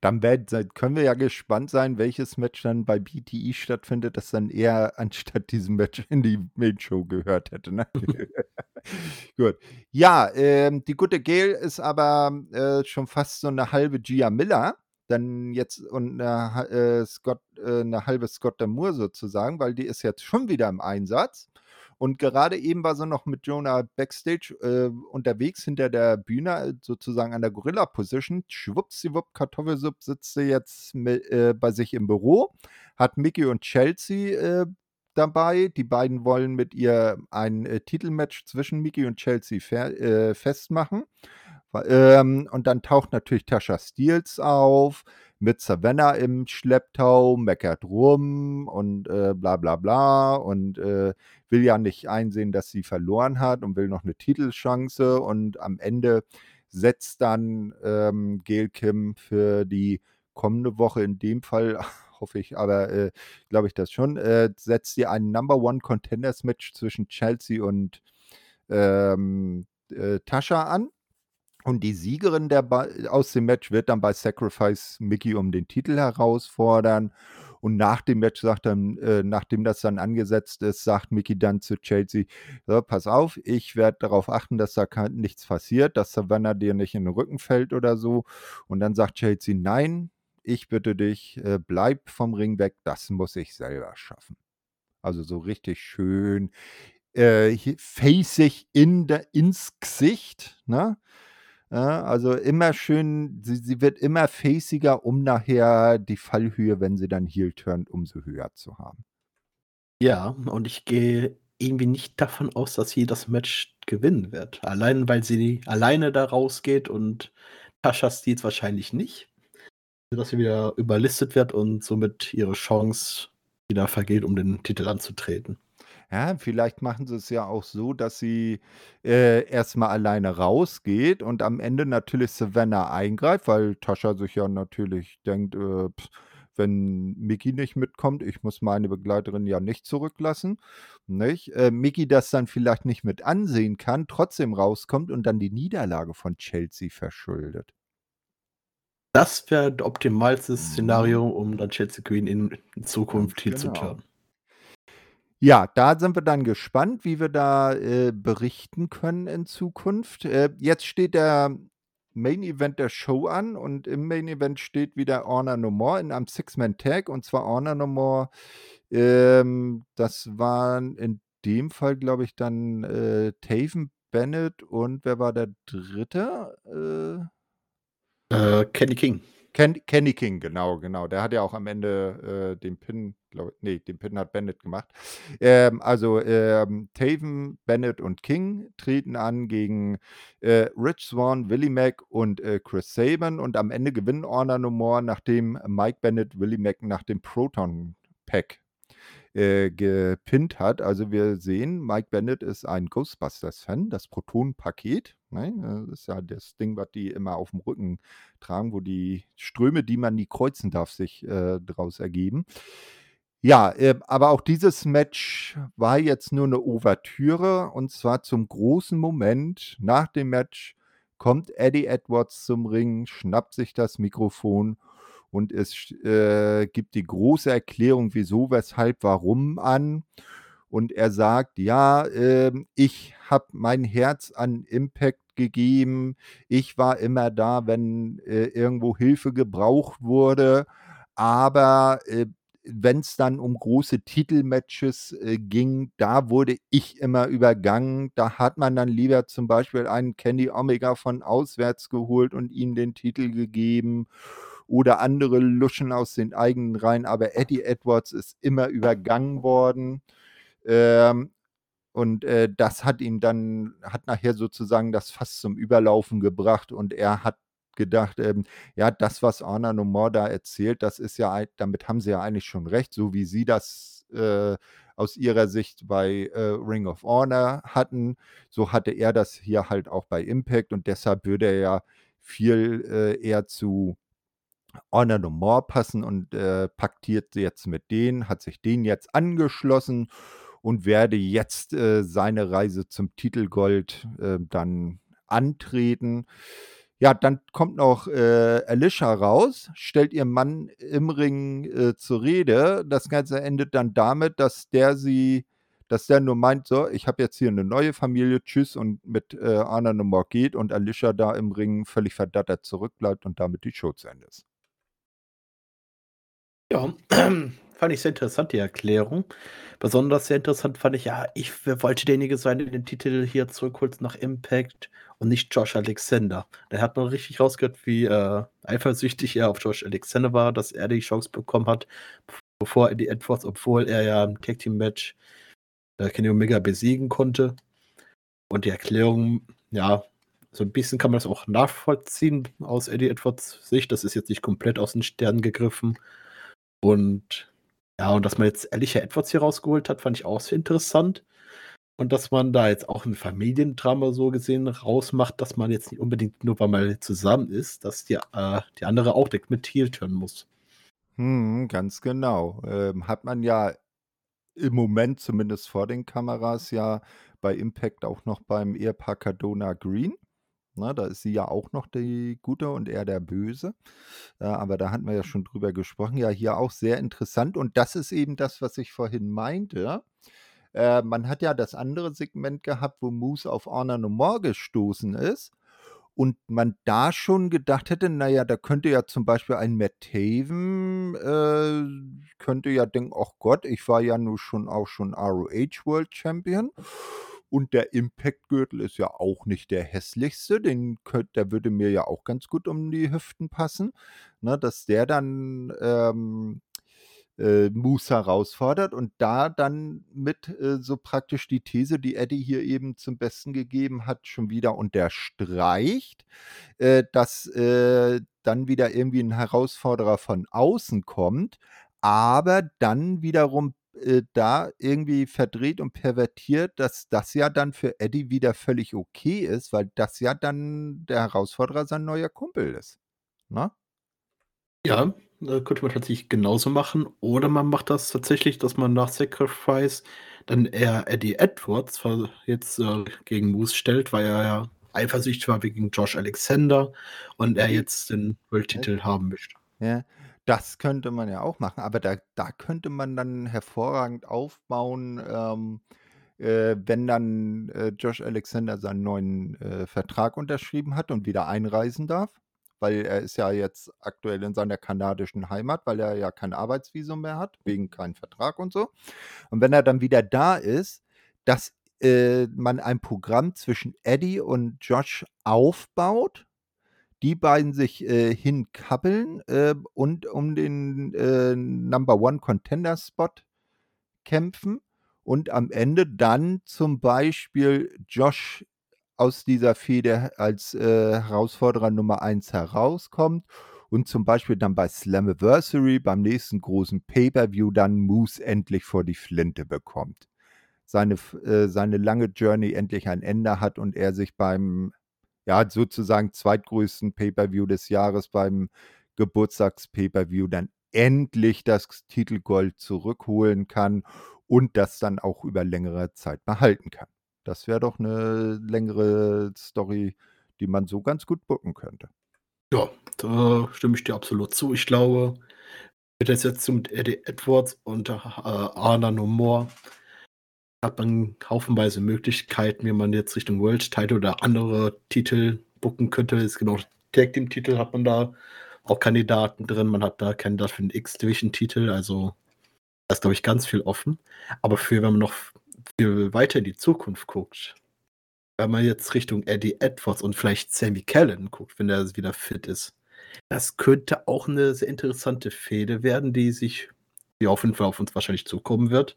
Dann werden können wir ja gespannt sein, welches Match dann bei BTE stattfindet, das dann eher anstatt diesem Match in die Main-Show gehört hätte, ne? Gut. Ja, ähm, die gute Gail ist aber, äh, schon fast so 'ne halbe Gia Miller, dann jetzt und 'ne ha äh, Scott äh, 'ne halbe Scott D'Amour sozusagen, weil die ist jetzt schon wieder im Einsatz. Und gerade eben war sie noch mit Jonah Backstage äh, unterwegs hinter der Bühne, sozusagen an der Gorilla-Position. Schwuppsiwupp, Kartoffelsupp sitzt sie jetzt mit, äh, bei sich im Büro, hat Mickey und Chelsea äh, dabei. Die beiden wollen mit ihr ein äh, Titelmatch zwischen Mickey und Chelsea äh, festmachen. Ähm, und dann taucht natürlich Tasha Steels auf mit Savannah im Schlepptau, meckert rum und äh, bla bla bla und äh, will ja nicht einsehen, dass sie verloren hat und will noch eine Titelchance und am Ende setzt dann ähm, Gail Kim für die kommende Woche in dem Fall hoffe ich, aber äh, glaube ich das schon, äh, setzt sie ein Number One Contenders Match zwischen Chelsea und ähm, äh, Tasha an. Und die Siegerin der aus dem Match wird dann bei Sacrifice Mickey um den Titel herausfordern. Und nach dem Match sagt dann, äh, nachdem das dann angesetzt ist, sagt Mickey dann zu Chelsea: Pass auf, ich werde darauf achten, dass da kann, nichts passiert, dass Savannah dir nicht in den Rücken fällt oder so. Und dann sagt Chelsea: Nein, ich bitte dich, äh, bleib vom Ring weg, das muss ich selber schaffen. Also so richtig schön äh, facig in ins Gesicht, ne? Ja, also immer schön, sie, sie wird immer faciger, um nachher die Fallhöhe, wenn sie dann heel turnt, umso höher zu haben. Ja, und ich gehe irgendwie nicht davon aus, dass sie das Match gewinnen wird. Allein weil sie alleine da rausgeht und Tasha Steels wahrscheinlich nicht. Dass sie wieder überlistet wird und somit ihre Chance wieder vergeht, um den Titel anzutreten. Ja, vielleicht machen sie es ja auch so, dass sie äh, erst alleine rausgeht und am Ende natürlich Savannah eingreift, weil Tascha sich ja natürlich denkt, äh, pf, wenn Mickey nicht mitkommt, ich muss meine Begleiterin ja nicht zurücklassen, nicht? Äh, Mickey das dann vielleicht nicht mit ansehen kann, trotzdem rauskommt und dann die Niederlage von Chelsea verschuldet. Das wäre das optimalste Szenario, mhm. um dann Chelsea Queen in Zukunft hier zu genau. turnen. Ja, da sind wir dann gespannt, wie wir da äh, berichten können in Zukunft. Äh, jetzt steht der Main Event der Show an und im Main Event steht wieder Honor No More in einem Six-Man-Tag und zwar Honor No More. Ähm, das waren in dem Fall, glaube ich, dann äh, Taven Bennett und wer war der dritte? Äh, äh Kenny King. Ken, Kenny King, genau, genau. Der hat ja auch am Ende äh, den Pin, glaube nee, den Pin hat Bennett gemacht. Ähm, also ähm, Taven, Bennett und King treten an gegen äh, Rich Swan, Willie Mack und äh, Chris Saban und am Ende gewinnen Honor No More, nachdem Mike Bennett Willie Mack nach dem Proton Pack äh, gepinnt hat. Also wir sehen, Mike Bennett ist ein Ghostbusters-Fan, das Proton-Paket. Ne? Das ist ja das Ding, was die immer auf dem Rücken tragen, wo die Ströme, die man nie kreuzen darf, sich äh, daraus ergeben. Ja, äh, aber auch dieses Match war jetzt nur eine Ouvertüre und zwar zum großen Moment nach dem Match kommt Eddie Edwards zum Ring, schnappt sich das Mikrofon und es äh, gibt die große Erklärung, wieso, weshalb, warum an. Und er sagt, ja, äh, ich habe mein Herz an Impact gegeben. Ich war immer da, wenn äh, irgendwo Hilfe gebraucht wurde. Aber äh, wenn es dann um große Titelmatches äh, ging, da wurde ich immer übergangen. Da hat man dann lieber zum Beispiel einen Kenny Omega von auswärts geholt und ihm den Titel gegeben oder andere Luschen aus den eigenen Reihen, aber Eddie Edwards ist immer übergangen worden. Ähm, und äh, das hat ihn dann, hat nachher sozusagen das fast zum Überlaufen gebracht und er hat gedacht, ähm, ja, das, was Anna Nomor da erzählt, das ist ja, damit haben sie ja eigentlich schon recht, so wie sie das äh, aus ihrer Sicht bei äh, Ring of Honor hatten, so hatte er das hier halt auch bei Impact und deshalb würde er ja viel äh, eher zu Honor No More passen und äh, paktiert jetzt mit denen, hat sich denen jetzt angeschlossen und werde jetzt äh, seine Reise zum Titelgold äh, dann antreten. Ja, dann kommt noch äh, Alicia raus, stellt ihren Mann im Ring äh, zur Rede. Das Ganze endet dann damit, dass der sie, dass der nur meint, so, ich habe jetzt hier eine neue Familie, tschüss und mit äh, Anna No More geht und Alicia da im Ring völlig verdattert zurückbleibt und damit die Show zu Ende ist. Ja, fand ich sehr interessant, die Erklärung. Besonders sehr interessant fand ich, ja, ich wollte derjenige sein, der den Titel hier zurückholt nach Impact und nicht Josh Alexander. Da hat man richtig rausgehört, wie äh, eifersüchtig er auf Josh Alexander war, dass er die Chance bekommen hat, bevor Eddie Edwards, obwohl er ja im Tag Team Match äh, Kenny Omega besiegen konnte. Und die Erklärung, ja, so ein bisschen kann man das auch nachvollziehen aus Eddie Edwards Sicht. Das ist jetzt nicht komplett aus den Sternen gegriffen. Und ja, und dass man jetzt Alicia Edwards hier rausgeholt hat, fand ich auch sehr interessant. Und dass man da jetzt auch ein Familiendrama so gesehen rausmacht, dass man jetzt nicht unbedingt nur, weil man zusammen ist, dass die, äh, die andere auch mit Heel turnen muss. Hm, ganz genau. Ähm, hat man ja im Moment zumindest vor den Kameras ja bei Impact auch noch beim Ehepaar Cardona Green. Ne, da ist sie ja auch noch die Gute und er der Böse. Äh, aber da hatten wir ja schon drüber gesprochen. Ja, hier auch sehr interessant. Und das ist eben das, was ich vorhin meinte. Äh, man hat ja das andere Segment gehabt, wo Moose auf Honor No More gestoßen ist. Und man da schon gedacht hätte, naja, da könnte ja zum Beispiel ein Matt Taven, äh, könnte ja denken, ach Gott, ich war ja nur schon auch schon ROH World Champion. Und der Impact-Gürtel ist ja auch nicht der hässlichste. Den könnt, der würde mir ja auch ganz gut um die Hüften passen. Ne, dass der dann ähm, äh, Moose herausfordert und da dann mit äh, so praktisch die These, die Eddie hier eben zum Besten gegeben hat, schon wieder unterstreicht, äh, dass äh, dann wieder irgendwie ein Herausforderer von außen kommt, aber dann wiederum äh, da irgendwie verdreht und pervertiert, dass das ja dann für Eddie wieder völlig okay ist, weil das ja dann der Herausforderer sein neuer Kumpel ist. Ne? Ja, könnte man tatsächlich genauso machen. Oder man macht das tatsächlich, dass man nach Sacrifice dann eher Eddie Edwards jetzt äh, gegen Moose stellt, weil er ja eifersüchtig war wegen Josh Alexander und er jetzt den World-Titel haben möchte. Ja, das könnte man ja auch machen, aber da, da könnte man dann hervorragend aufbauen, ähm, äh, wenn dann äh, Josh Alexander seinen neuen äh, Vertrag unterschrieben hat und wieder einreisen darf, weil er ist ja jetzt aktuell in seiner kanadischen Heimat, weil er ja kein Arbeitsvisum mehr hat, wegen keinem Vertrag und so. Und wenn er dann wieder da ist, dass äh, man ein Programm zwischen Eddie und Josh aufbaut die beiden sich äh, hinkappeln äh, und um den äh, Number One Contender Spot kämpfen und am Ende dann zum Beispiel Josh aus dieser Fehde als äh, Herausforderer Nummer 1 herauskommt und zum Beispiel dann bei Slammiversary beim nächsten großen Pay-Per-View dann Moose endlich vor die Flinte bekommt. Seine, äh, seine lange Journey endlich ein Ende hat und er sich beim ja, sozusagen zweitgrößten Pay-per-View des Jahres beim Geburtstags-Pay-per-View dann endlich das Titelgold zurückholen kann und das dann auch über längere Zeit behalten kann. Das wäre doch eine längere Story, die man so ganz gut bucken könnte. Ja, da stimme ich dir absolut zu. Ich glaube, mit der Setzung mit Eddie Edwards und äh, Arna No More hat man haufenweise Möglichkeiten, wie man jetzt Richtung World Title oder andere Titel bucken könnte. Gibt auch Tag Team Titel, hat man da auch Kandidaten drin. Man hat da Kandidaten für den X-Division Titel. Also da ist, glaube ich, ganz viel offen. Aber für, wenn man noch viel weiter in die Zukunft guckt, wenn man jetzt Richtung Eddie Edwards und vielleicht Sammy Callan guckt, wenn er wieder fit ist, das könnte auch eine sehr interessante Fehde werden, die sich, die auf jeden Fall auf uns wahrscheinlich zukommen wird.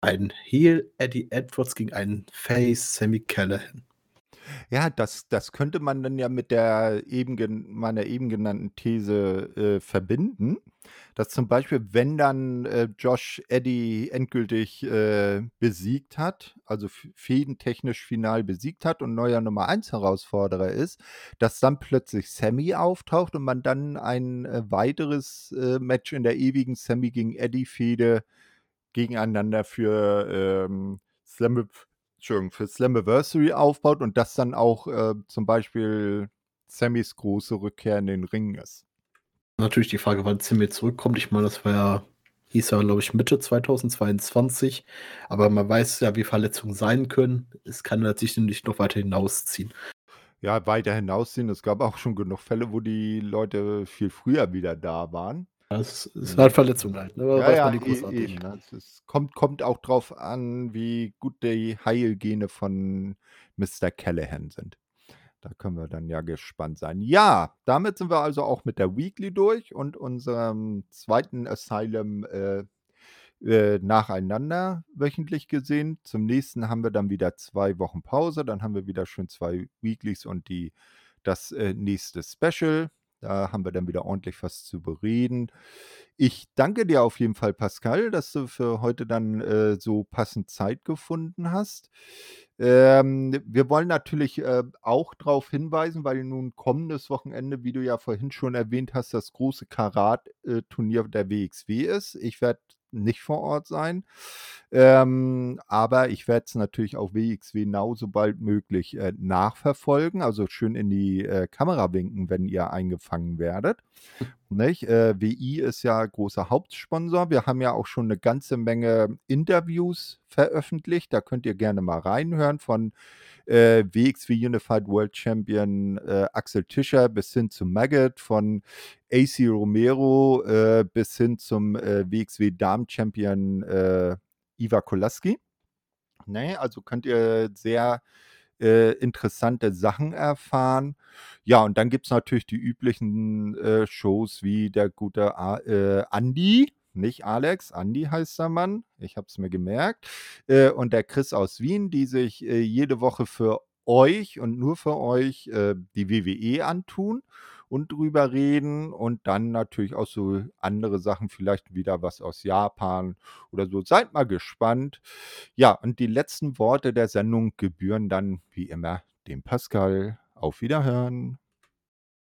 Ein Heel Eddie Edwards gegen einen Face Sammy Callahan. Ja, das, das könnte man dann ja mit der eben meiner eben genannten These äh, verbinden, dass zum Beispiel, wenn dann äh, Josh Eddie endgültig äh, besiegt hat, also fädentechnisch final besiegt hat und neuer Nummer 1 Herausforderer ist, dass dann plötzlich Sammy auftaucht und man dann ein äh, weiteres äh, Match in der ewigen Sammy gegen Eddie Fehde gegeneinander für ähm, Slam, für Slammiversary aufbaut und das dann auch äh, zum Beispiel Sammys große Rückkehr in den Ring ist. Natürlich die Frage, wann Sammy zurückkommt. Ich meine, das war ja, hieß ja, glaube ich, Mitte 2022. Aber man weiß ja, wie Verletzungen sein können. Es kann natürlich nicht noch weiter hinausziehen. Ja, weiter hinausziehen. Es gab auch schon genug Fälle, wo die Leute viel früher wieder da waren. Das ist halt Verletzung halt, ne? Ja, ja, e eben, ne? Es kommt kommt auch drauf an, wie gut die Heilgene von Mr. Callahan sind. Da können wir dann ja gespannt sein. Ja, damit sind wir also auch mit der Weekly durch und unserem zweiten Asylum, äh, äh, nacheinander wöchentlich gesehen. Zum nächsten haben wir dann wieder zwei Wochen Pause, dann haben wir wieder schön zwei Weeklies und die das, äh, nächste Special. Da haben wir dann wieder ordentlich was zu bereden. Ich danke dir auf jeden Fall, Pascal, dass du für heute dann, äh, so passend Zeit gefunden hast. Ähm, wir wollen natürlich, äh, auch darauf hinweisen, weil nun kommendes Wochenende, wie du ja vorhin schon erwähnt hast, das große Karat, äh, der WXW ist. Ich werde nicht vor Ort sein. Ähm, aber ich werde es natürlich auf WXW Now sobald möglich äh, nachverfolgen. Also schön in die äh, Kamera winken, wenn ihr eingefangen werdet. Nicht? Äh, WI ist ja großer Hauptsponsor. Wir haben ja auch schon eine ganze Menge Interviews veröffentlicht. Da könnt ihr gerne mal reinhören von äh, WXW Unified World Champion äh, Axel Tischer bis hin zu Maggot, von AC Romero äh, bis hin zum äh, WXW Damen Champion äh, Iva Kolaski. Nee, also könnt ihr sehr äh, interessante Sachen erfahren. Ja, und dann gibt es natürlich die üblichen äh, Shows wie der gute A äh, Andi, nicht Alex, Andi heißt der Mann, ich habe es mir gemerkt, äh, und der Chris aus Wien, die sich äh, jede Woche für euch und nur für euch äh, die WWE antun und drüber reden und dann natürlich auch so andere Sachen, vielleicht wieder was aus Japan oder so. Seid mal gespannt. Ja, und die letzten Worte der Sendung gebühren dann wie immer dem Pascal. Auf Wiederhören.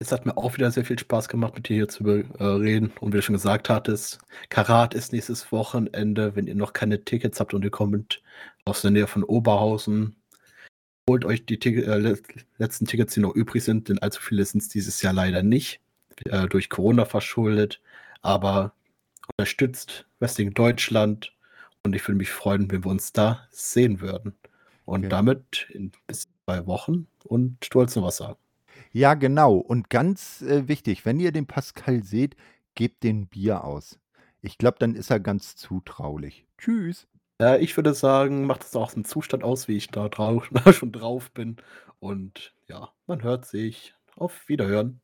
Es hat mir auch wieder sehr viel Spaß gemacht, mit dir hier zu äh, reden. Und wie du schon gesagt hattest, Karat ist nächstes Wochenende. Wenn ihr noch keine Tickets habt und ihr kommt aus der Nähe von Oberhausen, holt euch die Tick äh, letzten Tickets, die noch übrig sind, denn allzu viele sind es dieses Jahr leider nicht, äh, durch Corona verschuldet. Aber unterstützt Wrestling Deutschland und ich würde mich freuen, wenn wir uns da sehen würden. Und okay. damit in bis zwei Wochen und du wolltest noch was sagen. Ja, genau. Und ganz äh, wichtig, wenn ihr den Pascal seht, gebt den Bier aus. Ich glaube, dann ist er ganz zutraulich. Tschüss. Ja, ich würde sagen, macht es auch einen Zustand aus, wie ich da drauf, schon drauf bin. Und ja, man hört sich. Auf Wiederhören.